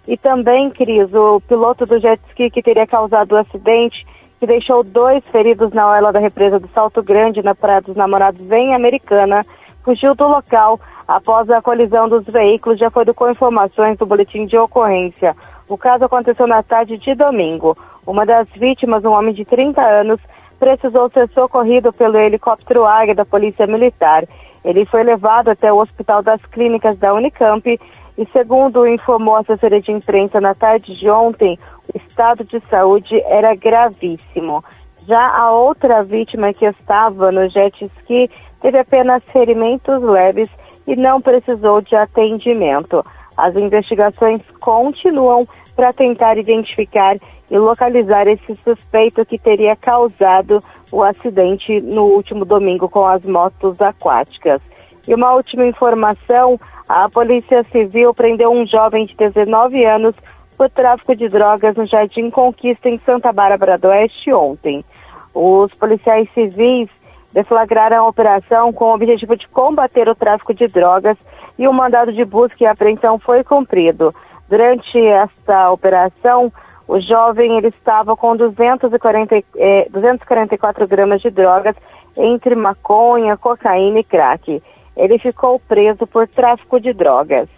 E também, Cris, o piloto do jet ski que teria causado o acidente, que deixou dois feridos na orla da represa do Salto Grande, na Praia dos Namorados, em Americana, fugiu do local após a colisão dos veículos, de acordo com informações do boletim de ocorrência. O caso aconteceu na tarde de domingo. Uma das vítimas, um homem de 30 anos, precisou ser socorrido pelo helicóptero Águia da Polícia Militar. Ele foi levado até o Hospital das Clínicas da Unicamp e, segundo informou a assessoria de imprensa na tarde de ontem, estado de saúde era gravíssimo. Já a outra vítima que estava no jet ski teve apenas ferimentos leves e não precisou de atendimento. As investigações continuam para tentar identificar e localizar esse suspeito que teria causado o acidente no último domingo com as motos aquáticas. E uma última informação: a Polícia Civil prendeu um jovem de 19 anos por tráfico de drogas no Jardim Conquista, em Santa Bárbara do Oeste, ontem. Os policiais civis deflagraram a operação com o objetivo de combater o tráfico de drogas e o mandado de busca e apreensão foi cumprido. Durante esta operação, o jovem ele estava com 240, eh, 244 gramas de drogas entre maconha, cocaína e crack. Ele ficou preso por tráfico de drogas.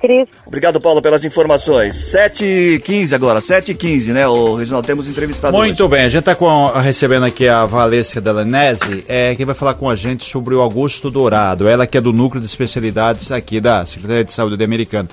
Cris. Obrigado, Paulo, pelas informações. 7 e 15 agora, 7 e 15, né, o Reginaldo? Temos entrevistado Muito hoje. bem, a gente está recebendo aqui a Valesca Delanese, é, que vai falar com a gente sobre o Augusto Dourado, ela que é do Núcleo de Especialidades aqui da Secretaria de Saúde de Americana.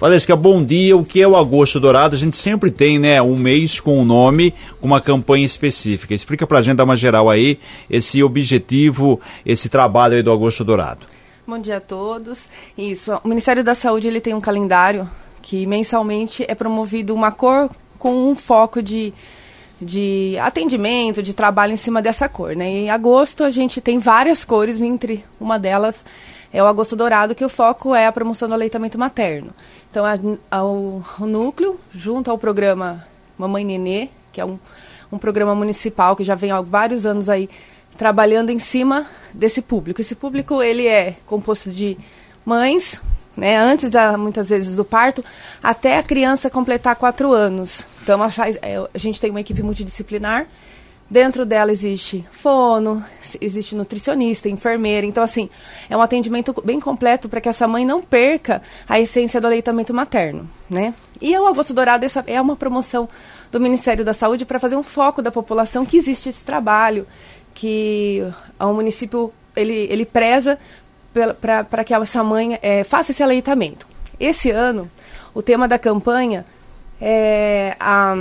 Valesca, bom dia. O que é o Agosto Dourado? A gente sempre tem, né, um mês com um nome, com uma campanha específica. Explica pra gente, dar uma geral aí, esse objetivo, esse trabalho aí do Agosto Dourado. Bom dia a todos. Isso, o Ministério da Saúde ele tem um calendário que mensalmente é promovido uma cor com um foco de, de atendimento, de trabalho em cima dessa cor. Né? E em agosto a gente tem várias cores, entre uma delas é o agosto dourado, que o foco é a promoção do aleitamento materno. Então, a, a, o, o, núcleo, junto ao programa Mamãe Nenê, que é um, um programa municipal que já vem há vários anos aí trabalhando em cima desse público. Esse público ele é composto de mães, né, antes da, muitas vezes do parto, até a criança completar quatro anos. Então, a, faz, é, a gente tem uma equipe multidisciplinar Dentro dela existe fono, existe nutricionista, enfermeira. Então, assim, é um atendimento bem completo para que essa mãe não perca a essência do aleitamento materno, né? E o Agosto Dourado essa é uma promoção do Ministério da Saúde para fazer um foco da população que existe esse trabalho, que o município ele, ele preza para que essa mãe é, faça esse aleitamento. Esse ano, o tema da campanha é a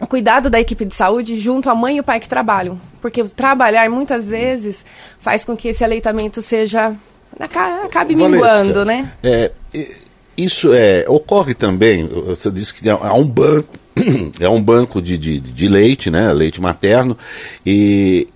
o cuidado da equipe de saúde junto à mãe e o pai que trabalham. Porque trabalhar muitas vezes faz com que esse aleitamento seja. acabe minguando, né? É, isso é, ocorre também, você disse que há um banco, é um banco de, de, de leite, né? Leite materno. E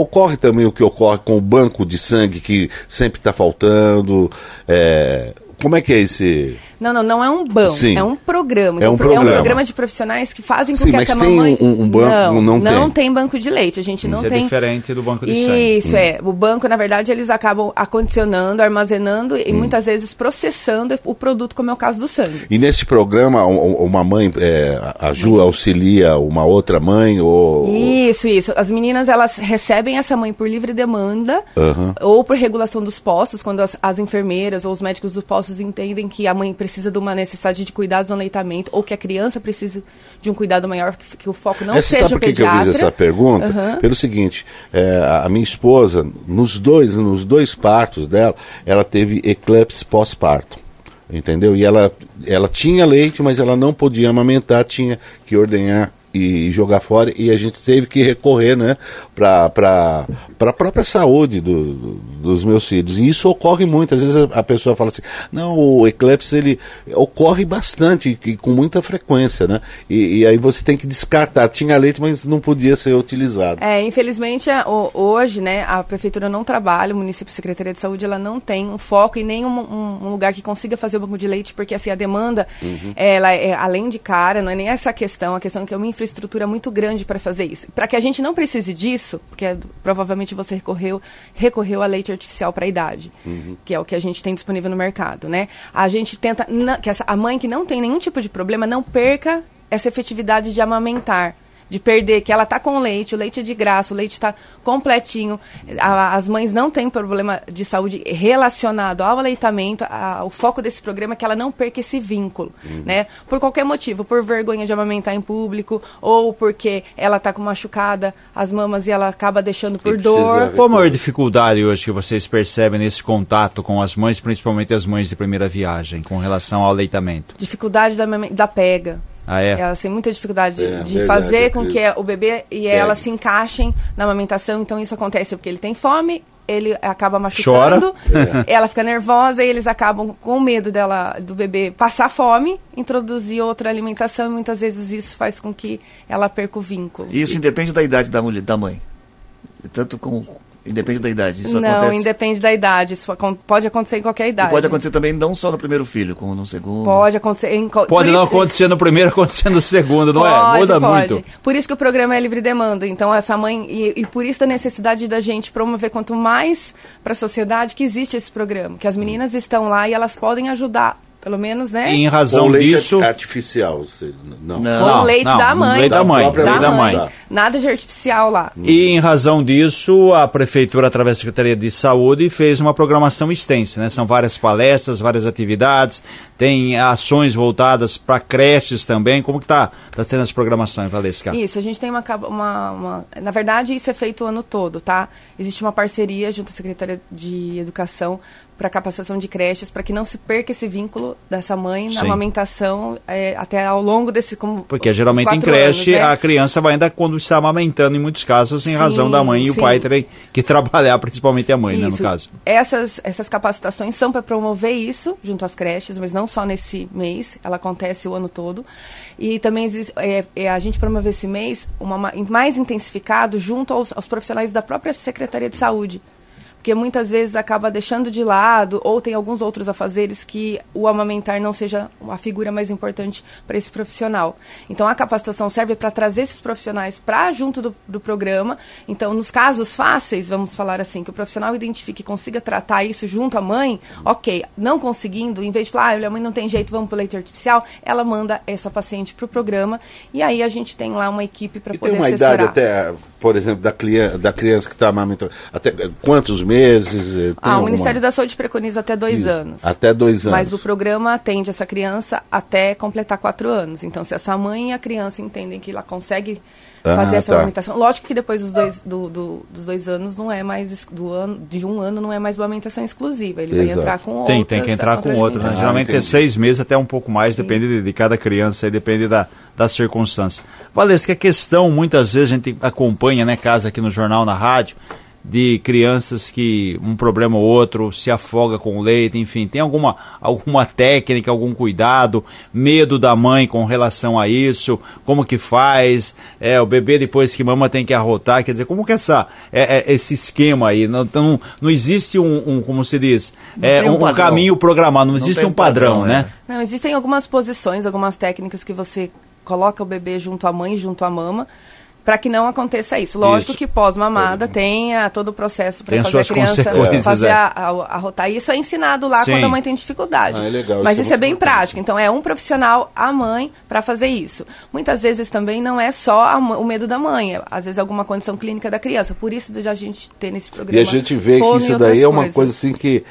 ocorre também o que ocorre com o banco de sangue que sempre está faltando. É, como é que é esse. Não, não, não é um banco, Sim. é um programa. É um É um programa. programa de profissionais que fazem com Sim, que mas essa tem mamãe... um- um banco, não tem. Não tem banco de leite, a gente não Isso é tem... diferente do banco de sangue. Isso, é. O banco, na verdade, eles acabam acondicionando, armazenando e muitas vezes processando o produto, como é o caso do sangue. E nesse programa, um- um- uma mãe é, ajuda, auxilia uma outra mãe ou... Isso, isso. As meninas, elas recebem essa mãe por livre demanda Aham. ou por regulação dos postos, quando as, as enfermeiras ou os médicos dos postos entendem que a mãe precisa de uma necessidade de cuidados no aleitamento ou que a criança precisa de um cuidado maior, que, que o foco não É, seja sabe por que, eu pediatra. fiz essa pergunta? Aham. Pelo seguinte, é, a a minha esposa, nos dois, nos dois partos dela, ela teve eclipse pós-parto. Entendeu? E ela, ela tinha leite, mas ela não podia amamentar, tinha que ordenhar e jogar fora. E a gente teve que recorrer né, para a própria saúde do- do- dos meus filhos. E isso ocorre muito. Às vezes a, pessoa fala assim, não, o eclipse ele ocorre bastante e com muita frequência, né? E, e aí você tem que descartar. Tinha leite, mas não podia ser utilizado. É, infelizmente, hoje, né, a prefeitura não trabalha, o município, a Secretaria de Saúde, ela não tem um foco e nem um, um- lugar que consiga fazer o banco de leite, porque assim, a demanda, ela é além de cara, não é nem essa questão, a questão é que é uma infraestrutura muito grande para fazer isso. Para que a gente não precise disso, porque provavelmente você recorreu, recorreu a leite artificial para a idade, que é o que a gente tem disponível no mercado, né? A gente tenta, na- que essa, a mãe que não tem nenhum tipo de problema não perca essa efetividade de amamentar de perder, que ela tá com leite, o leite é de graça, o leite está completinho. A- as mães não têm problema de saúde relacionado ao aleitamento. A- o foco desse programa é que ela não perca esse vínculo, né? Por qualquer motivo, por vergonha de amamentar em público, ou porque ela tá com machucada as mamas e ela acaba deixando por dor. Qual a maior dificuldade hoje que vocês percebem nesse contato com as mães, principalmente as mães de primeira viagem, com relação ao aleitamento? Dificuldade da, da pega. Ah, é? Elas têm muita dificuldade de, É, de verdade, fazer com Cris. que o bebê e ela se encaixem na amamentação. Então isso acontece porque ele tem fome, ele acaba machucando, ela fica nervosa e eles acabam com medo dela do bebê passar fome, introduzir outra alimentação e muitas vezes isso faz com que ela perca o vínculo. Isso independe da idade da mulher, da mãe. Tanto com. Independe da idade. Isso não, acontece. independe da idade. Isso pode acontecer em qualquer E idade. pode acontecer também não só no primeiro filho, como no segundo. Pode acontecer. Em, Pode não isso- acontecer no primeiro, acontecer no segundo, não é? Pode, Muda pode. muito. Por isso que o programa é livre demanda. Então, essa mãe. E, e por isso a necessidade da gente promover quanto mais para a sociedade que existe esse programa. Que as meninas estão lá e elas podem ajudar, pelo menos, né? E em Com razão leite disso. artificial. Não. Não. Com leite não, da mãe. leite da mãe, Da leite da mãe. mãe. Nada de artificial lá. E em razão disso, a Prefeitura, através da Secretaria de Saúde, fez uma programação extensa, né? São várias palestras, várias atividades, tem ações voltadas para creches também. Como que tá, tá tendo essa programação, Valesca? Isso, a gente tem uma, uma, uma- Na verdade, isso é feito o ano todo, tá? Existe uma parceria junto à Secretaria de Educação para capacitação de creches, para que não se perca esse vínculo dessa mãe na Sim. amamentação é, até ao longo desse. Como, Porque geralmente em creche anos, né? a criança vai ainda quando está amamentando, em muitos casos, em Sim, razão da mãe e o sim. pai terem que trabalhar, principalmente a mãe, né, no caso. Essas, essas capacitações são para promover isso junto às creches, mas não só nesse mês, ela acontece o ano todo. E também existe, é, é, a gente promove esse mês uma, ma- mais intensificado junto aos, aos profissionais da própria Secretaria de Saúde. Porque muitas vezes acaba deixando de lado, ou tem alguns outros afazeres que o amamentar não seja a figura mais importante para esse profissional. Então a capacitação serve para trazer esses profissionais para junto do, do programa. Então, nos casos fáceis, vamos falar assim, que o profissional identifique e consiga tratar isso junto à mãe, ok. Não conseguindo, em vez de falar, ah, a mãe não tem jeito, vamos para o leite artificial, ela manda essa paciente para o programa e aí a gente tem lá uma equipe para poder tem uma assessorar. idade até, por exemplo, da, criança, da criança que está amamentando. Até quantos meses? eh, Ah, o alguma- Ministério da Saúde preconiza até dois Isso. anos. Até dois anos. Mas o programa atende essa criança até completar quatro anos. Então, se essa mãe e a criança entendem que ela consegue Ah, fazer essa tá. amamentação, lógico que depois dos dois, do, do- dos dois anos não é mais do ano, de um ano não é mais amamentação exclusiva. Ele vai Exato. entrar com Tem, outras, tem que entrar com outro. Né? Ah, Geralmente é entendi. seis meses, até um pouco mais, depende de, de cada criança e depende da, da circunstância. Valesca, a questão, muitas vezes a gente acompanha, né, casa aqui no jornal, na rádio, de crianças que um problema ou outro se afoga com o leite, enfim, tem alguma, alguma técnica, algum cuidado, medo da mãe com relação a isso, como que faz, é, o bebê depois que mama tem que arrotar, quer dizer, como que essa, é, é, esse esquema aí, não, não, não existe um, um como se diz, é, um um, caminho programado, não, existe tem um padrão, padrão, né? é. Não, existem algumas posições, algumas técnicas que você coloca o bebê junto à mãe, junto à mama, para que não aconteça isso. Lógico Isso. que pós-mamada tem ah, todo o processo para fazer a criança fazer é. a, a, a rotar. Isso é ensinado lá Sim. quando a mãe tem dificuldade. Ah, é legal, Mas isso é isso é bem importante. prático. Então é um profissional, a mãe, para fazer isso. Muitas vezes também não é só a o medo da mãe, é, às vezes é alguma condição clínica da criança. Por isso de a gente ter nesse programa. E a gente vê que isso daí é uma coisas. coisa assim que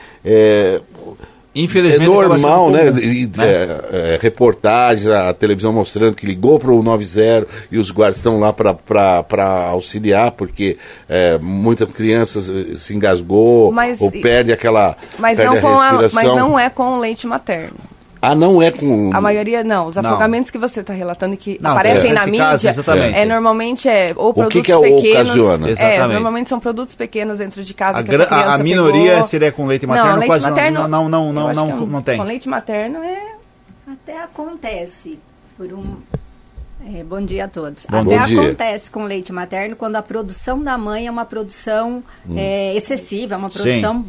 é, é Infelizmente acaba sendo normal, né? E, né? é, é, reportagem, a televisão mostrando que ligou para o 90 e os guardas estão lá para auxiliar, porque é, muitas crianças eh, se engasgou Mas ou perde aquela Mas perde não, com a, respiração. mas não é com o leite materno. Ah, não é com. A maioria não. Os Não. afogamentos que você está relatando e que Não, aparecem é. na mídia, caso, exatamente. é normalmente é ou que produtos que é o pequenos. ocasiona? É, Exatamente. normalmente são produtos pequenos dentro de casa A, que essa a- a minoria pegou. seria com leite materno, não, leite quase não- materno, não, não, não, não, que é um- não tem. Com leite materno é Até acontece por um. É, bom dia a todos. Bom Até dia. acontece com leite materno quando a produção da mãe é uma produção é, excessiva, é uma Sim. produção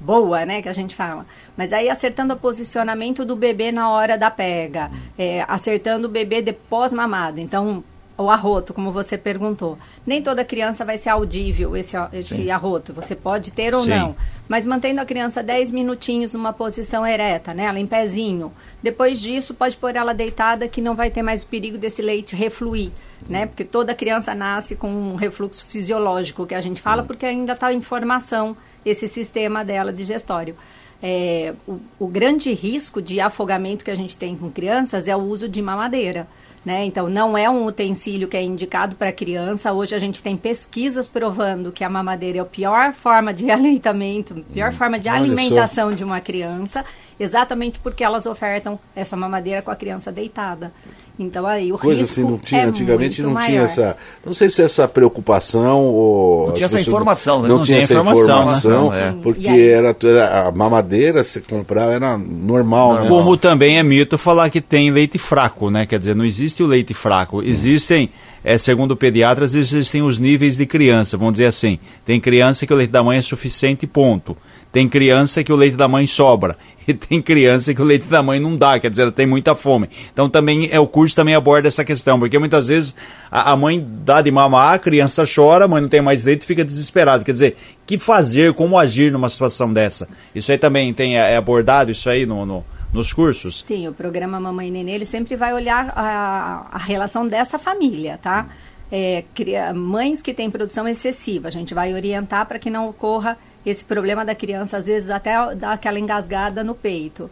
boa, né, que a gente fala. Mas aí acertando o posicionamento do bebê na hora da pega, é, acertando o bebê de pós-mamada. Então, o arroto, como você perguntou. Nem toda criança vai ser audível esse, esse arroto. Você pode ter ou Sim. não. Mas mantendo a criança 10 minutinhos numa posição ereta, né? Ela em pezinho. Depois disso, pode pôr ela deitada que não vai ter mais o perigo desse leite refluir, né? Porque toda criança nasce com um refluxo fisiológico, que a gente fala, porque ainda está em formação esse sistema dela digestório. É, o, o grande risco de afogamento que a gente tem com crianças é o uso de mamadeira. Né? Então, não é um utensílio que é indicado para criança. Hoje a gente tem pesquisas provando que a mamadeira é a pior forma de aleitamento, pior forma de Olha só. alimentação de uma criança, exatamente porque elas ofertam essa mamadeira com a criança deitada. Então, aí o Coisa risco assim, não tinha, é antigamente muito não tinha maior. essa. Não sei se essa preocupação ou. Não as tinha essa informação, né? Não, Não tinha tinha essa informação, informação, né? Porque aí? era, era a mamadeira, se comprar, era normal, né? Como também é mito falar que tem leite fraco, né? Quer dizer, não existe o leite fraco. Existem, é, segundo pediatras, existem os níveis de criança. Vamos dizer assim, tem criança que o leite da mãe é suficiente, ponto. Tem criança que o leite da mãe sobra. E tem criança que o leite da mãe não dá, quer dizer, ela tem muita fome. Então também é o curso também aborda essa questão, porque muitas vezes a, a mãe dá de mamar, a criança chora, a mãe não tem mais leite e fica desesperada. Quer dizer, que fazer, como agir numa situação dessa? Isso aí também tem é abordado isso aí no, no- nos cursos? Sim, o programa Mamãe e Nenê, ele sempre vai olhar a, a relação dessa família, tá? É, cria- mães que têm produção excessiva, a gente vai orientar para que não ocorra esse problema da criança, às vezes até dar aquela engasgada no peito.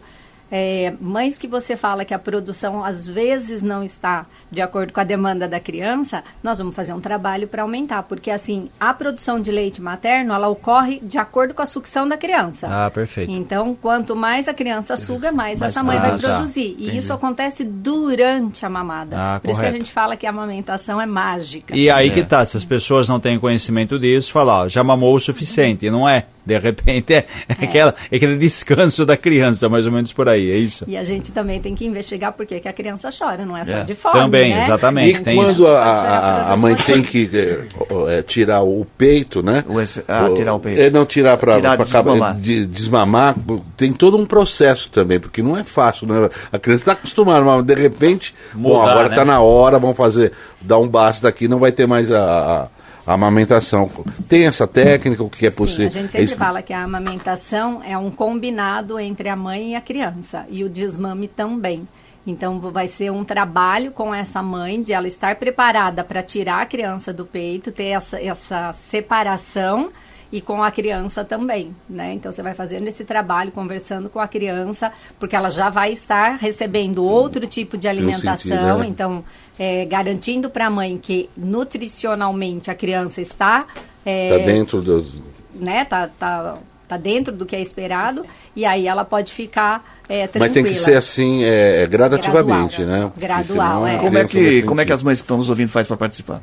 É, mães que você fala que a produção às vezes não está de acordo com a demanda da criança, nós vamos fazer um trabalho para aumentar, porque assim, a produção de leite materno, ela ocorre de acordo com a sucção da criança. Ah, perfeito. Então, quanto mais a criança suga, mais, Mais essa mãe ah, vai tá. produzir. E isso acontece durante a mamada. Ah, Por isso que a correto. gente fala que a amamentação é mágica. E aí que tá, se as pessoas não têm conhecimento disso, falar, ó, já mamou o suficiente, e não é. De repente é, Aquela, é aquele descanso da criança, mais ou menos por aí, é isso? E a gente também tem que investigar por que que a criança chora, não é só É. de fome, Também, né? exatamente. E tem quando a, a- a mãe tem que é, é, tirar o peito, né? O esse- ah, tirar o peito. É, não tirar para desmamar. de, desmamar, tem todo um processo também, porque não é fácil, né? A criança está acostumada, mas de repente, bom, Mudar, agora né? está na hora, vamos fazer, dar um basta daqui, não vai ter mais a, a- a amamentação. Tem essa técnica, o que é Sim, possível? a gente É sempre isso- fala que a amamentação é um combinado entre a mãe e a criança, e o desmame também. Então, vai ser um trabalho com essa mãe, de ela estar preparada para tirar a criança do peito, ter essa, essa separação, e com a criança também, né? Então, você vai fazendo esse trabalho, conversando com a criança, porque ela já vai estar recebendo outro tipo de um alimentação, sentido, né? então, é, garantindo para a mãe que nutricionalmente a criança está... é, Tá dentro do. né, tá, tá, tá dentro do que é esperado, e aí ela pode ficar é, tranquila. Mas tem que ser assim, é, gradativamente, Gradual. né? Gradual, é. Como é, que, como é que as mães que estão nos ouvindo fazem para participar?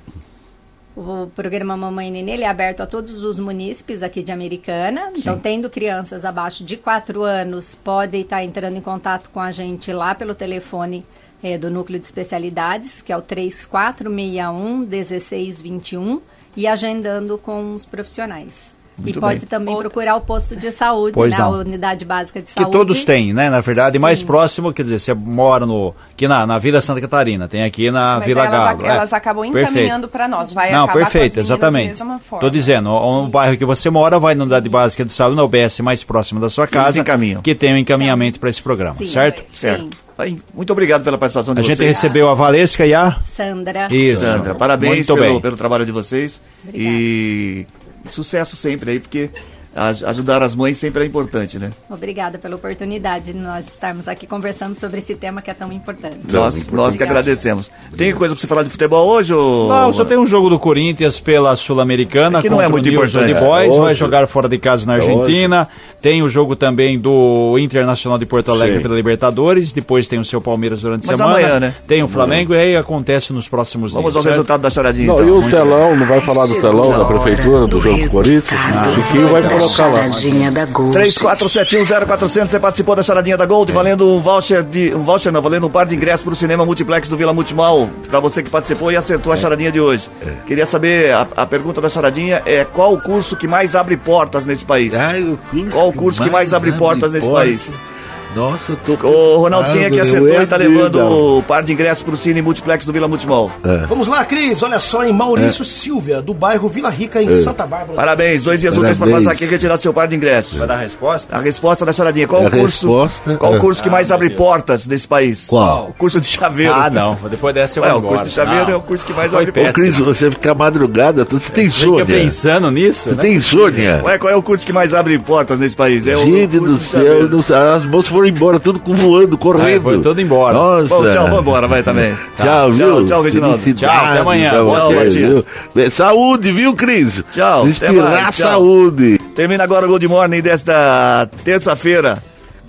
O programa Mamãe Nenê ele é aberto a todos os munícipes aqui de Americana. Então, tendo crianças abaixo de 4 anos, podem estar entrando em contato com a gente lá pelo telefone é, do Núcleo de Especialidades, que é o 3461 1621, e agendando com os profissionais. Muito e pode bem. também procurar o posto de saúde, Pois né, não. a unidade básica de Que saúde. todos têm, né? Na verdade, Sim. mais próximo, quer dizer, você mora no, aqui na, na Vila Santa Catarina, tem aqui na Mas Vila elas, Galo. ac- é. elas acabam Perfeito. encaminhando para nós. Vai Não, acabar com as perfeito, exatamente. da mesma forma. Tô dizendo, o, o bairro que você mora vai na unidade básica de saúde, na UBS mais próxima da sua casa, que tem um encaminhamento para esse programa, Sim, certo? Certo. Aí, Muito obrigado pela participação de A gente vocês. recebeu a Valesca e a Sandra. Isso. Sandra, parabéns pelo, pelo trabalho de vocês. E sucesso sempre aí, porque ajudar as mães sempre é importante, né? Obrigada pela oportunidade de nós estarmos aqui conversando sobre esse tema que é tão importante. Nós, nós que agradecemos. Tem coisa pra você falar de futebol hoje? Ou... Não, só tem um jogo do Corinthians pela Sul-Americana. É que não é muito importante. Boys, É vai jogar fora de casa na Argentina. Tem o jogo também do Internacional de Porto Alegre Sim. pela Libertadores. Depois tem o seu Palmeiras durante a Mas semana. amanhã, né? Tem o Flamengo e aí acontece nos próximos Vamos dias. ao certo? resultado da charadinha. Não, então. e o Muito telão, não vai falar do telão a da prefeitura, do jogo do Corinthians? O Chiquinho vai da colocar lá. charadinha da Gold. 34710400, você participou da charadinha da Gold, valendo um voucher de. Um voucher não, valendo um par de ingressos pro cinema multiplex do Vila Multimal, pra você que participou e acertou a charadinha de hoje. Queria saber, a, a pergunta da charadinha é qual o curso que mais abre portas nesse país? Ai, o curso Qual o curso que mais abre portas nesse país? Nossa, eu tô. Ô, Ronaldo, quem é que Ah, acertou e tá ia levando o par de ingressos pro Cine Multiplex do Vila Multimol? Vamos lá, Cris. Olha só, em Maurício Silvia, do bairro Vila Rica, em Santa Bárbara. Parabéns, dois dias úteis pra passar aqui e retirar seu par de ingressos. Vai dar a resposta? A resposta da charadinha, qual A o curso? resposta- Qual o Ah. curso que mais abre portas nesse país? Qual? O curso de chaveiro. Ah, não. Depois dessa eu Ué, o curso de chaveiro Não. é o curso que mais Foi abre Ô, portas. Cris, você fica madrugada, tu- você tem Fica insônia. pensando nisso, Você né? tem insônia. Ué, qual é o curso que mais abre portas nesse país? É Gente o curso do céu, as moças foram embora, tudo com- voando, correndo. Ah, foi tudo embora. Nossa. Bom, tchau, vamos embora, vai também. Tchau, viu? Tchau, tchau, Reginaldo. Tchau, até amanhã. Tchau, Matias. Saúde, viu, Cris? Tchau, Inspirar mais, tchau. saúde. Termina agora o Good Morning desta terça-feira.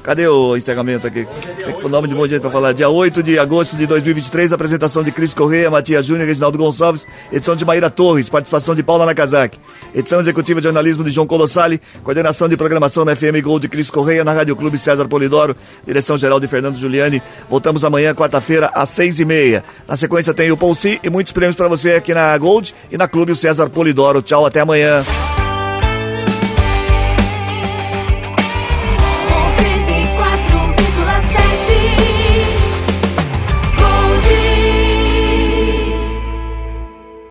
Cadê o encerramento aqui? Tem que o nome de um monte de gente pra falar. Dia 8 de agosto de 2023, apresentação de Cris Correia, Matias Júnior, Reginaldo Gonçalves, edição de Maíra Torres, participação de Paula Nakazaki, edição executiva de jornalismo de João Colossali, coordenação de programação na FM Gol de Cris Correia, na Rádio Clube César Polidoro, direção geral de Fernando Giuliani. Voltamos amanhã, quarta-feira, às seis e meia. Na sequência tem o C e muitos prêmios pra você aqui na Gold e na Clube César Polidoro. Tchau, até amanhã.